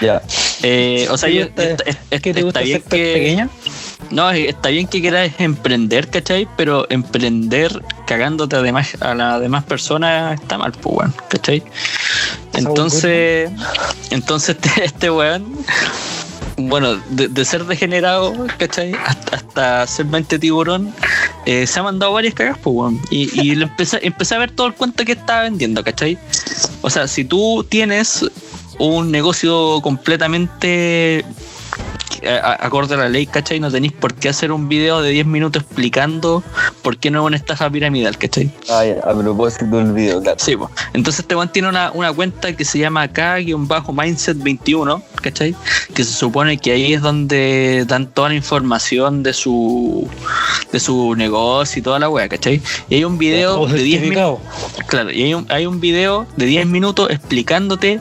Ya. Eh, o sea, ¿Te yo, está, es- ¿Es que te gusta está bien que. pequeño? No, es- está bien que quieras emprender, ¿cachai? Pero emprender cagándote además a las demás personas está mal, pues, weón, ¿cachai? Entonces, entonces [laughs] este, este weón, bueno, de, de ser degenerado, ¿cachai? Hasta, hasta ser mente tiburón, eh, se ha mandado varias cagas, pues, weón. Y, y lo empecé, empecé a ver todo el cuento que estaba vendiendo, ¿cachai? O sea, si tú tienes un negocio completamente a- acorde a la ley, ¿cachai? No tenéis por qué hacer un video de 10 minutos explicando por qué no es una estafa piramidal, ¿cachai? Ah, ya, a propósito del video, claro. Sí, pues. Entonces este weón tiene una, una cuenta que se llama K-Mindset21, ¿cachai? Que se supone que ahí es donde dan toda la información de su de su negocio y toda la wea, ¿cachai? Y hay un video de 10 certificado. minutos. Claro, y hay un, hay un video de 10 minutos explicándote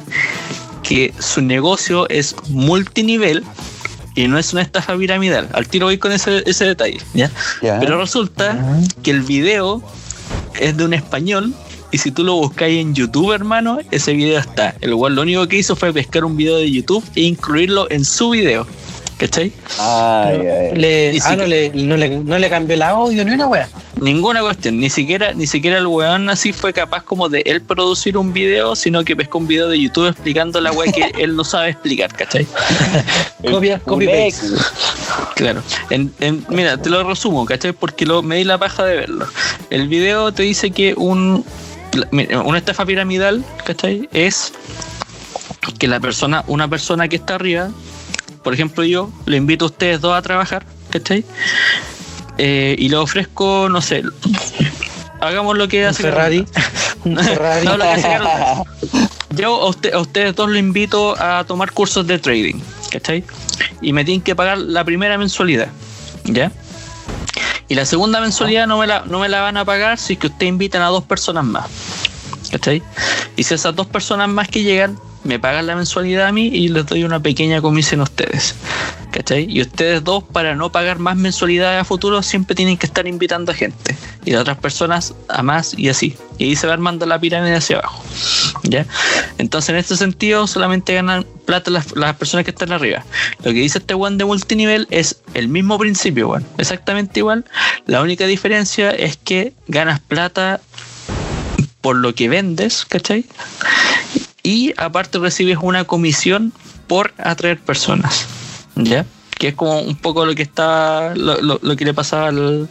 que su negocio es multinivel y no es una estafa piramidal. Al tiro voy con ese, ese detalle, ¿ya? Pero resulta que el video es de un español y si tú lo buscáis en YouTube, hermano, ese video está. El cual lo único que hizo fue pescar un video de YouTube e incluirlo en su video. ¿Cachai? Ay, ay. Le, ah, no, le, no, le, no le cambió el audio ni una wea. Ninguna cuestión, ni siquiera, ni siquiera el weón así fue capaz como de él producir un video, sino que pescó un video de YouTube explicando la weá que él no sabe explicar, ¿cachai? [laughs] Copia, copy paste. Claro. En- en- mira, te lo resumo, ¿cachai? Porque lo, me di la paja de verlo. El video te dice que un una estafa piramidal, ¿cachai? Es que la persona, una persona que está arriba, por ejemplo yo, le invito a ustedes dos a trabajar, ¿cachai? Eh, y le ofrezco, no sé, hagamos lo que hace Ferrari. Ferrari. [laughs] No, lo que hace Carlos. [laughs] Yo a, usted- a ustedes dos los invito a tomar cursos de trading, ¿cachai? Y me tienen que pagar la primera mensualidad, ¿ya? Y la segunda mensualidad no me la, no me la van a pagar si es que ustedes invitan a dos personas más, ¿cachai? Y si esas dos personas más que llegan me pagan la mensualidad a mí y les doy una pequeña comisión a ustedes, ¿cachai? Y ustedes dos, para no pagar más mensualidades a futuro, siempre tienen que estar invitando a gente y a otras personas a más y así. Y ahí se va armando la pirámide hacia abajo. ¿Ya? Entonces, en este sentido, solamente ganan plata las, personas que están arriba. Lo que dice este one de multinivel es el mismo principio, weón. Exactamente igual. La única diferencia es que ganas plata por lo que vendes, ¿cachai? Y aparte recibes una comisión por atraer personas. ¿Ya? Que es como un poco lo que está. lo, lo- lo que le pasaba al,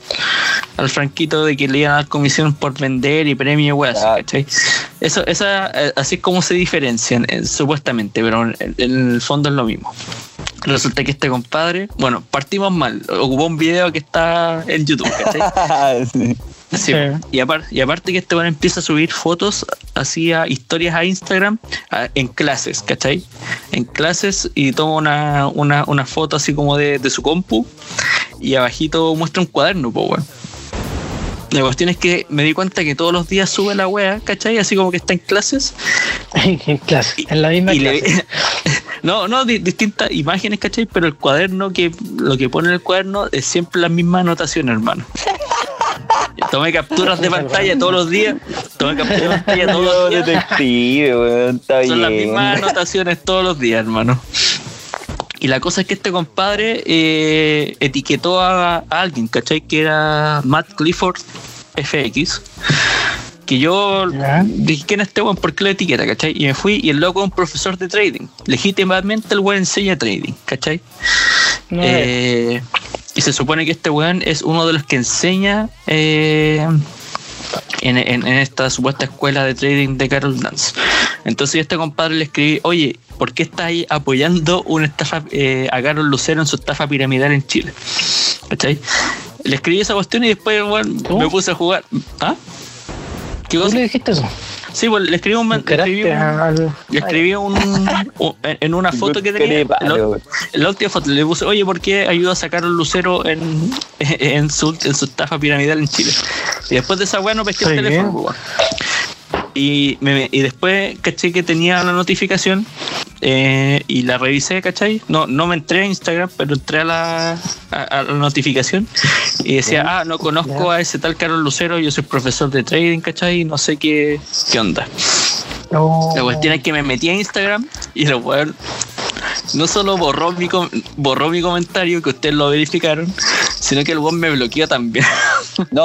al Franquito de que le iban a dar comisión por vender y premio y Claro. Eso, esa, eh, así es como se diferencian, eh, supuestamente, pero en, en el fondo es lo mismo. Resulta que este compadre, bueno, partimos mal, ocupó un video que está en YouTube, ¿cachai? [laughs] Sí. Sí, y, apar- y aparte que este bueno empieza a subir fotos, hacía historias a Instagram a- en clases, ¿cachai? En clases y toma una, una, una foto así como de, de su compu y abajito muestra un cuaderno, pues, weón. La cuestión es que me di cuenta que todos los días sube la wea, ¿cachai? Así como que está en clases. en clase. En la misma y le- clase. [laughs] no, no, di- distintas imágenes, ¿cachai? Pero el cuaderno que lo que pone en el cuaderno es siempre la misma anotación, hermano. Tomé capturas de pantalla todos los días. Tomé capturas de pantalla todos los días. detective, weón, está Son las mismas anotaciones todos los días, hermano. Y la cosa es que este compadre eh, etiquetó a, a alguien, ¿cachai? Que era Matt Clifford FX. Que yo Ya. dije, ¿quién es este weón? ¿Por qué lo etiqueta, cachai? Y me fui y el loco es un profesor de trading. Legítimamente el weón enseña trading, ¿cachai? No, Eh, y se supone que este weón es uno de los que enseña eh, en, en- en esta supuesta escuela de trading de Carol Dance. Entonces yo a este compadre le escribí, oye, ¿por qué está ahí apoyando una estafa eh, a Carol Lucero en su estafa piramidal en Chile? ¿Cachai? Le escribí esa cuestión y después me puse a jugar. ¿Ah? ¿Qué le dijiste eso? Sí, pues le escribí un, le escribí un- al- le escribí un, un- en una foto que tenía. La- la última foto le puse, oye, ¿por qué ayuda a sacar un lucero en, [laughs] en, su, en su estafa piramidal en Chile? Y después de esa weá no pesqué el teléfono. Y, me, y después caché que tenía una notificación eh, y la revisé, ¿cachai? No, no me entré a Instagram, pero entré a la, a, a la notificación y decía, ah, no conozco a ese tal Carlos Lucero, yo soy profesor de trading, ¿cachai? No sé qué, qué onda. No. La cuestión es que me metí a Instagram y weón no solo borró mi, com- borró mi comentario, que ustedes lo verificaron, sino que el weón me bloqueó también. [laughs] No.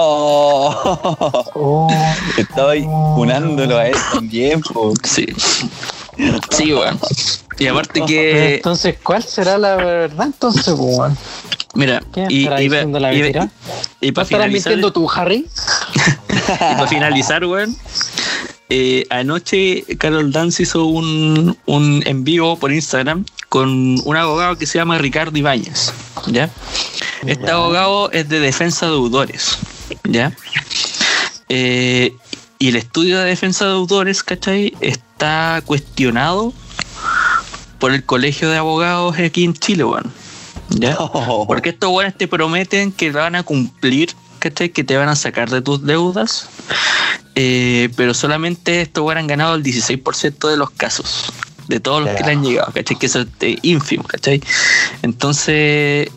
Oh. Estaba ahí funándolo a él [laughs] también, po. Sí. Sí, weón. Y aparte que, Entonces, ¿cuál será la verdad entonces, weón? mira, ¿Quién y, y, la y- y ¿No para finalizar, mintiendo tú, Harry? [laughs] y pa' finalizar, weón, eh, anoche Carol Dance hizo un, un en vivo por Instagram con un abogado que se llama Ricardo Ibáñez, ¿ya? Este abogado es de defensa de deudores, ¿ya? Eh, y el estudio de defensa de deudores, ¿cachai? Está cuestionado por el colegio de abogados aquí en Chile, weón. ¿Ya? Porque estos weones te prometen que van a cumplir, ¿cachai? Que te van a sacar de tus deudas. eh, pero solamente estos weones han ganado el 16% de los casos. De todos los que le han llegado, ¿cachai? Que eso es eh, ínfimo, ¿cachai? Entonces,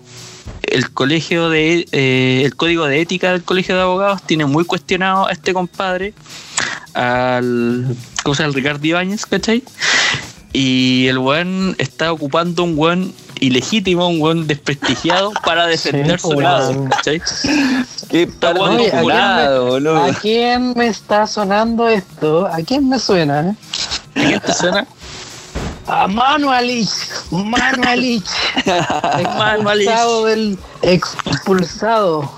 el colegio de eh, el código de ética del colegio de abogados tiene muy cuestionado a este compadre al ¿cómo se llama? al Ricardo Ibáñez ¿cachai? y el weón está ocupando un weón ilegítimo un weón desprestigiado para defender su weón. lado ¿cachai? Qué jugando Oye, ¿a quién, me, boludo. ¿a quién me está sonando esto? ¿A quién me suena? eh? ¿Qué te suena? A Manuelich, Manuelich, [laughs] Manuelich. expulsado del expulsado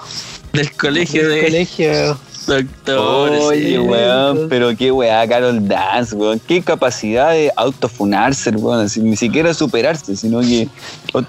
del colegio del de colegio. doctores Oye, sí. weón, pero qué weá, Carol Dance, weón. Qué capacidad de autofunarse, weón. Así, ni siquiera superarse, sino que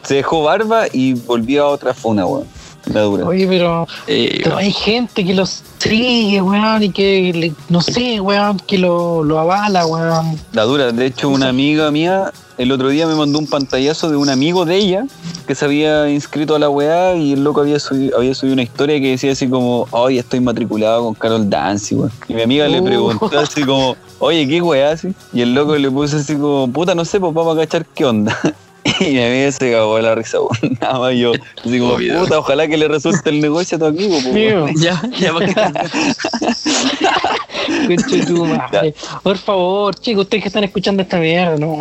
se dejó barba y volvió a otra funa, weón. La dura. Oye, pero, Eh, pero hay gente que los sigue, weón, y que, le- no sé, weón, que lo, lo avala, weón. La dura. De hecho, una amiga mía el otro día me mandó un pantallazo de un amigo de ella que se había inscrito a la weá y el loco había subido, había subido una historia que decía así como, oye, estoy matriculado con Carol Dance, weón. Y mi amiga le Uh. preguntó [laughs] así como, oye, ¿qué weá? Así? Y el loco le puso así como, puta, no sé, pues vamos a cachar qué onda. [laughs] [laughs] Y mi amiga se cagó de la risa. [laughs] Nada más yo, así como, Obvio. puta, ojalá que le resulte el negocio a tu amigo, pues, Mío. ya ya [laughs] tu madre. Por favor, chicos, ustedes que están escuchando esta mierda, no,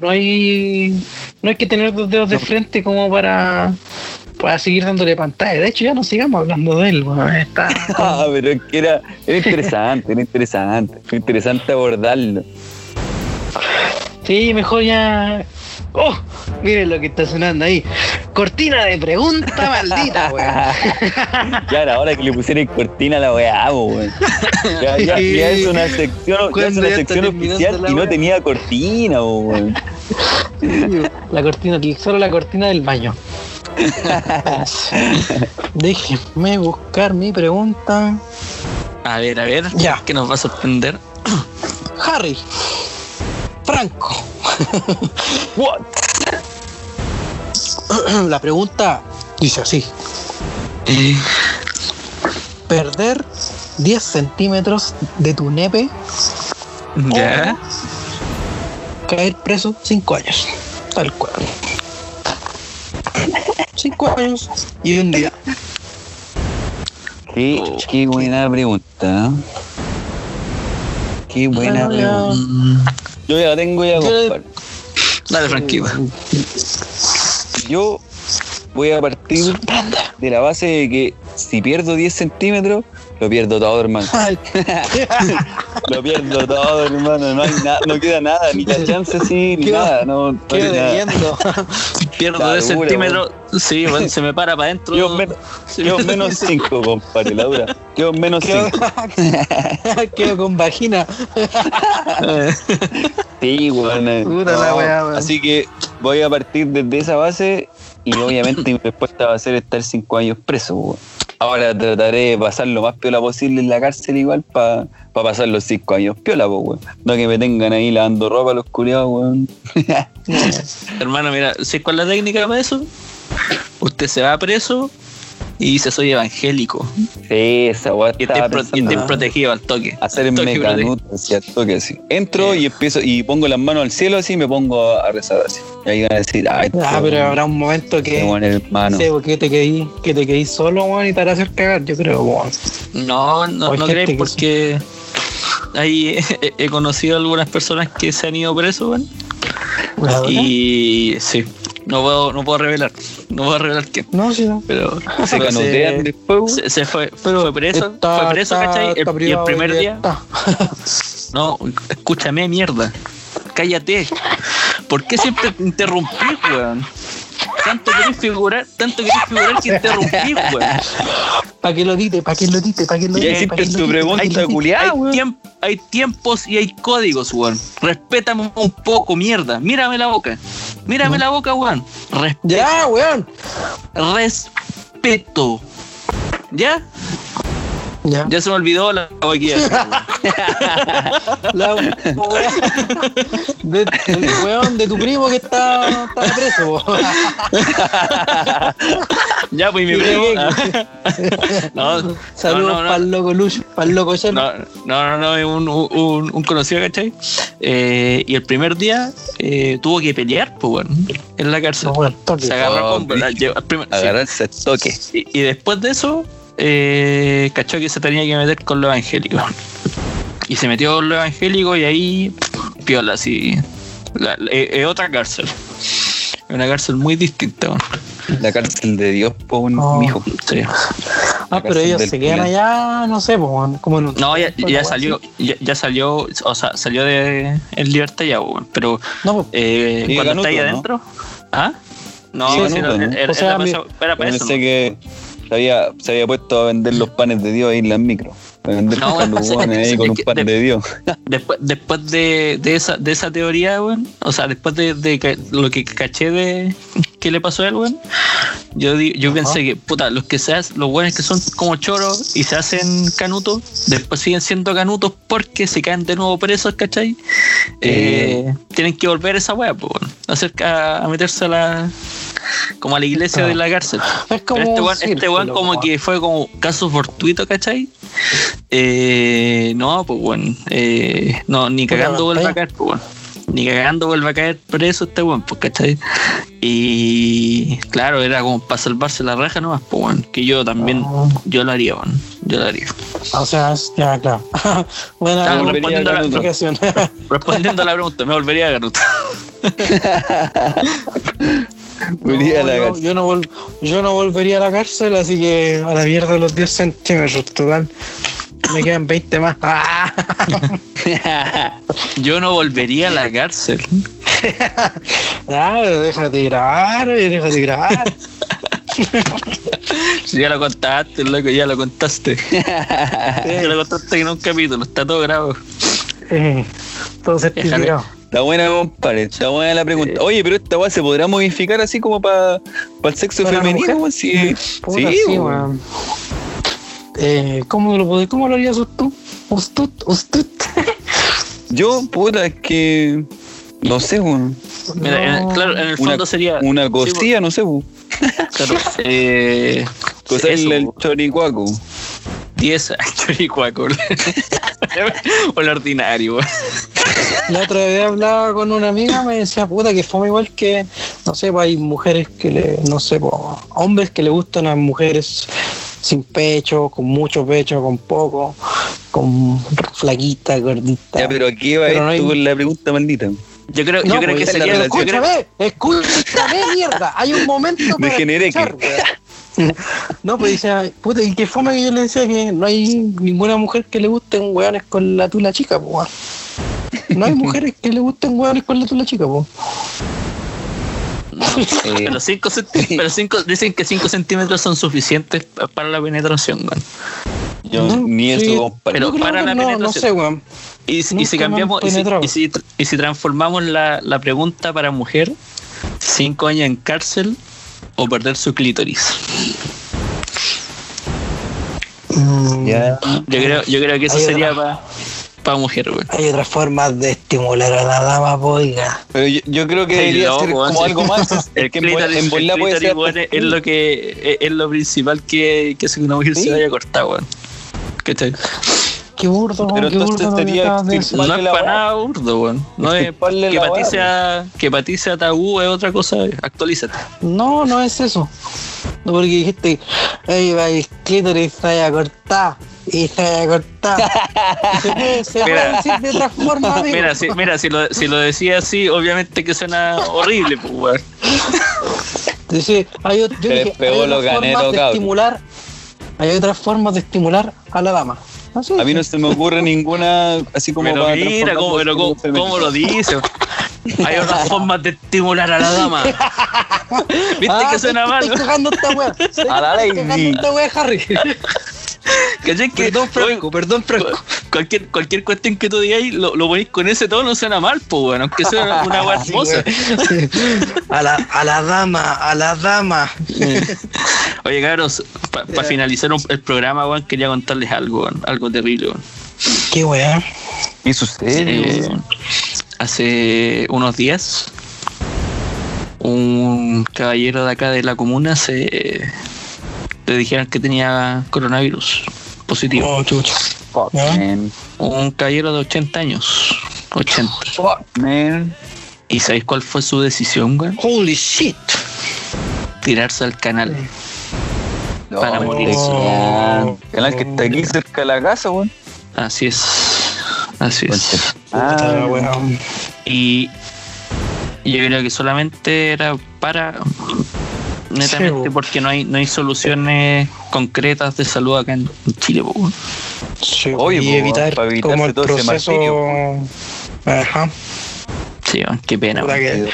no hay, no hay que tener dos dedos de frente como para, para seguir dándole pantalla. De hecho, ya no sigamos hablando de él. Está, Ah, pero es que era, era interesante, era interesante. Fue interesante abordarlo. sí, mejor ya. Oh, miren lo que está sonando ahí. Cortina de pregunta [laughs] maldita, weón. [laughs] Ya era hora que le pusieran cortina a la weá, weón. Ya, ya, ya es una sección, ya es una sección oficial y no tenía cortina, weón. La cortina, solo la cortina del baño. [laughs] Déjenme buscar mi pregunta. a ver a ver Ya. que nos va a sorprender Harry. Franco. [laughs] What? [clears throat] La pregunta dice así. Perder 10 centímetros de tu nepe ya caer preso 5 años. Tal cual. 5 años y un día. Qué, Oh. qué buena pregunta. Qué buena pregunta. Yo ya la tengo ya, compadre. dale tranquilo Yo voy a partir de la base de que si pierdo 10 centímetros, lo pierdo todo, hermano. [laughs] Lo pierdo todo, hermano. No hay nada, no queda nada, ni la chance así, ni nada. No, no hay Quedo nada. debiendo. [laughs] pierdo La 10 dura, centímetros sí bueno, se me para para adentro [laughs] Quedo menos, quedo menos 5, compadre, la dura. Quedo menos Quedo, 5. quedo con vagina. Sí, weá, weón. Así que voy a partir desde esa base y obviamente mi respuesta va a ser estar 5 años preso, weón. Ahora trataré de pasar lo más piola posible en la cárcel igual para pasar los cinco años piola, pues, weón. No que me tengan ahí lavando ropa los culiados, weón. [laughs] Hermano, mira, ¿sé cuál es la técnica para eso? Usted se va preso y dice soy evangélico. Sí, esa weá Y estaba te, pro- y pensando, te ¿no? protegido al toque. Hacerme Toque canuto, ¿cierto? Que sí. Entro y empiezo y pongo las manos al cielo así y me pongo a rezar así. Y ahí van a decir, ay, Ah, pero habrá un momento que. Sí, porque te quedí, que te quedí solo, weón, y te hará hacer cagar, yo creo, weón. No, no, no crees que porque [laughs] ahí he, he conocido algunas personas que se han ido presos, weón. Y sí, no puedo, no puedo revelar, no puedo revelar quién. No, sí, no. Pero Se canutean después, [laughs] se, se fue, fue preso, Está- fue preso, está- ¿cachai? El- y el primer día, libertad. [laughs] no, escúchame, mierda, cállate. ¿Por qué siempre te interrumpís, weón? Tanto querés figurar, tanto querés figurar que interrumpís, weón. [laughs] Pa' que lo dite, pa' que lo dite, pa' que lo Y ahí dite. pa' siempre que su lo dite, pa' que pregunta culiada, hay, tiemp- hay tiempos y hay códigos, weón. Respétame un poco, mierda. Mírame la boca. Mírame la boca, weón. Res- Ya, weón. respeto. ¿Ya? Ya. Ya se me olvidó la boquilla. [laughs] La weá [laughs] de, del weón de tu primo que está, está preso, [laughs] ya, pues mi primo. no, no, Saludos no, no. para el loco Lucho, para el loco. No, no, no, es un, un, un conocido, ¿cachai? Eh, y el primer día eh, tuvo que pelear, pues, bueno, en la cárcel. No, toque. Se agarró Oh, con. sí. Agarrarse el toque. Y, y después de eso, eh, cachó que se tenía que meter con lo evangélico. Y se metió con lo evangélico y ahí, piola, así. la- Es otra cárcel. Es Una cárcel muy distinta. La cárcel de Dios, po, un Oh. mijo. Sí. Ah, pero ellos se quedan allá, no sé, po, como en un- No, ya, ya salió, ya, ya salió, o sea, salió de en libertad ya, weón. Pero No, po, eh, cuando Canuto, está ahí ¿no? adentro, ¿ah? No, sí, Canuto, no, ¿no? era- O sea, era para mi- eso- era para eso, Pensé ¿no? que se había, se había puesto a vender los panes de Dios ahí en las micros. A vender No, calubones [laughs] ahí con un que pan de- de Dios. [laughs] Después, después de, de esa, de esa teoría, weón, o sea, después de, de que- lo que caché de [laughs] qué le pasó a él, weón, yo, di- yo pensé que, puta, los que se hacen, los weones que son como choros y se hacen canutos, después siguen siendo canutos porque se caen de nuevo presos, ¿cachai? Eh, tienen que volver a esa weá, pues, weón, acerca a meterse a la como a la iglesia Ah. de la cárcel. Es como Pero este weón, este weón como po. que fue como caso fortuito, ¿cachai? Eh, no, pues bueno, eh, no, ni cagando vuelve a caer, pues bueno. Ni cagando vuelve a caer preso este weón, pues, ¿cachai? Y claro, era como para salvarse la raja nomás, pues bueno, que yo también, Ah. yo lo haría, weón, yo lo haría. O sea, ya, claro. [laughs] Volvería respondiendo, a la, respondiendo a la pregunta, me volvería a Ganuto. [laughs] No, yo, no vol- yo no volvería a la cárcel, así que a la mierda los 10 centímetros, total. Me quedan 20 más. [laughs] [laughs] Yo no volvería a la cárcel. [laughs] ah, pero déjate grabar, déjate grabar. Si ya lo contaste, loco, ya lo contaste. Ya lo contaste en un capítulo, está todo grabado. Eh, todo certificado. Está buena, compadre. Está buena la pregunta. Oye, pero esta weá se podrá modificar así como para el sexo ¿Para la femenino, weón. Sí, Puta, sí, sí, weón. Eh, ¿cómo, lo, ¿Cómo lo harías tú? ¿Usted? ¿Usted? [laughs] Yo, puta, es que. No sé, weón. Mira, en- claro, en el Una- fondo sería. Una sí, cosilla, no sé, weón. claro, [laughs] eh, Cosarle el eso, choricuaco. 10 choricuaco. o el ordinario. La otra vez hablaba con una amiga, me decía, puta, que fue igual que, no sé, pues hay mujeres que le, no sé, pues, hombres que le gustan a mujeres sin pecho, con mucho pecho, con poco, con flaquita, gordita. Ya, pero aquí va Pero no hay- con la pregunta maldita. Yo creo, No, yo creo pues, que esa es la sería. creo- escúchame, escúchame, mierda. Hay un momento [laughs] para Degeneré escuchar, weón. [laughs] No, pues dice, puta, y qué fome que yo le decía que no hay ninguna mujer que le gusten weones con la tula chica, weón. No hay mujeres que le gusten weones con la tula chica. Eh, Pero, cinco [laughs] pero cinco, dicen que 5 centímetros son suficientes pa- para la penetración, weón. yo No, ni eso, sí. Pero para la no, no penetración. sé, weón. Y, si- y cambiamos, y si, penetrado. y si- y si transformamos la, la pregunta para mujer, 5 años en cárcel o perder su clítoris. Mm, Ya. Yo creo, yo creo que eso Hay sería para mujer, weón. Hay otras formas de estimular a la dama, po, oiga. Pero yo, yo creo que Ay, debería ser como sí. algo más. [laughs] El clítoris, en el puede clítoris, ser. weón, es, lo que es, es lo principal que, que hace que una mujer Sí. se vaya a cortar, weón. ¿Cachai? Qué burdo, Pero qué entonces burdo sería. No es para nada burdo, weón. No es que ti sea tabú es otra cosa, actualízate. No, no es eso. No, porque dijiste, ey, va el clítoris se vaya a cortar. Y se vaya a cortar. [laughs] se puede, se puede Mira. decir de otra forma, [laughs] amigo. Mira, si, mira, si lo, si lo decía así, obviamente que suena horrible, pues, weón. Dice, hay, yo dije, otras formas de cabrón. estimular. Hay otras formas de estimular a la dama. Así A mí no se me ocurre ninguna así como Pero para mira, cómo, pero cómo, cómo lo dice. Hay otras [laughs] formas de estimular a la dama. [laughs] ¿Viste Ah, que suena mal? Estoy cagando esta wea. A la Estoy lady. cagando esta wea, Harry. [laughs] ¿Cachai? Que, Perdón, Franco, perdón, Franco. Cualquier, cualquier cuestión que tú digas lo, lo ponís con ese tono suena mal, pues, weón. Aunque sea una [laughs] Sí, hermosa. A la, a la dama, a la dama. [laughs] Oye, cabros, para finalizar un- el programa, weón, quería contarles algo, weón, algo terrible, weón. Qué wea. ¿Qué sucede? Hace unos días, un caballero de acá de la comuna se le dijeron que tenía coronavirus positivo. Oh, chucha. Fuck, ¿Ya? man. Un caballero de 80 años. 80. Fuck, man. ¿Y sabéis cuál fue su decisión, weón? Holy shit. Tirarse al canal. Para No, morirse. weón. Canal que está aquí cerca de la casa, weón. Así es. Así es. Ah, weón. Y yo creo que solamente era para netamente Sí, porque no hay no hay soluciones concretas de salud acá en Chile po. Sí, y po, evitar para como el todo proceso. Ajá. sí weón, qué pena weón. que,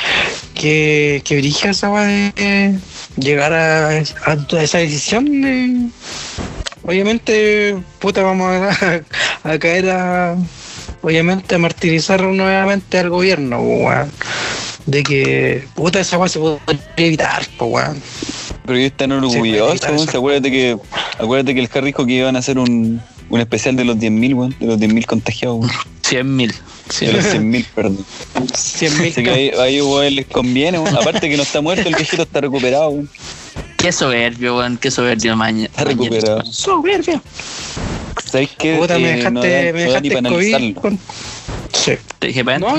que, que dirige esa de llegar a, a esa decisión de. Obviamente, puta, vamos a, a caer a. Obviamente, a martirizar nuevamente al gobierno, weón. De que, puta, esa weá se podría evitar, po, weón. Pero ellos están orgullosos. ¿Se acuérdate que, acuérdate que el dijo que iban a hacer un, un especial de los 10.000, weón. De los 10.000 contagiados, weón. [laughs] 100 mil De los 100.000, perdón. 100 Así que ahí, ahí weón, les conviene, weón. Aparte que no está muerto, el viejito está recuperado, weón. qué soberbio weón, qué soberbio mañana Está recuperado. Soberbia. ¿Sabes qué? Puta, me Eh, dejaste, no me no da dejaste para COVID. analizarlo. con- Sí. te dije para No,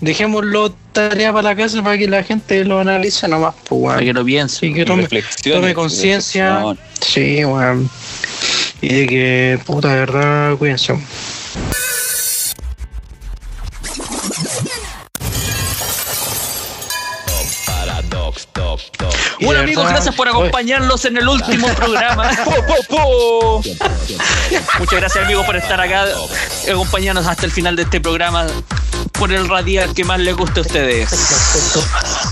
dejémoslo tarea para la casa para que la gente lo analice nomás, pues, weón. que lo piense Y que tome, conciencia. Sí, weón. Y de que, puta, de verdad, cuídense. Bueno amigos, gracias por acompañarnos en el último programa. Muchas gracias amigos por estar acá, acompañarnos hasta el final de este programa, por el radial que más les guste a ustedes.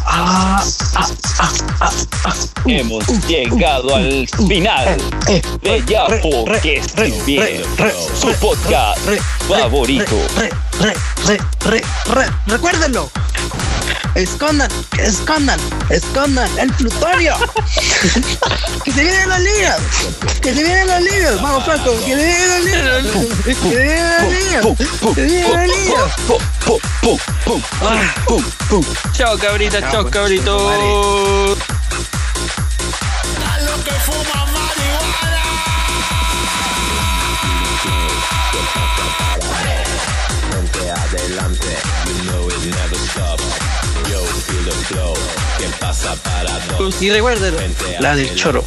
Ah, ah, ah, ah, ah. Hemos llegado al final Eh, de Ya re, Po re, que re, estoy bien. Su podcast favorito. Re, re, re, re, re, recuérdenlo. Escondan, escondan, escondan el plutonio. que se vienen los líos. Que se vienen los líos. Vamos, Franco. Que se vienen los líos. Que se vienen los líos. Que se vienen los pum, Ah. pum, pum. Chao cabrita, Y recuerden, la del choro.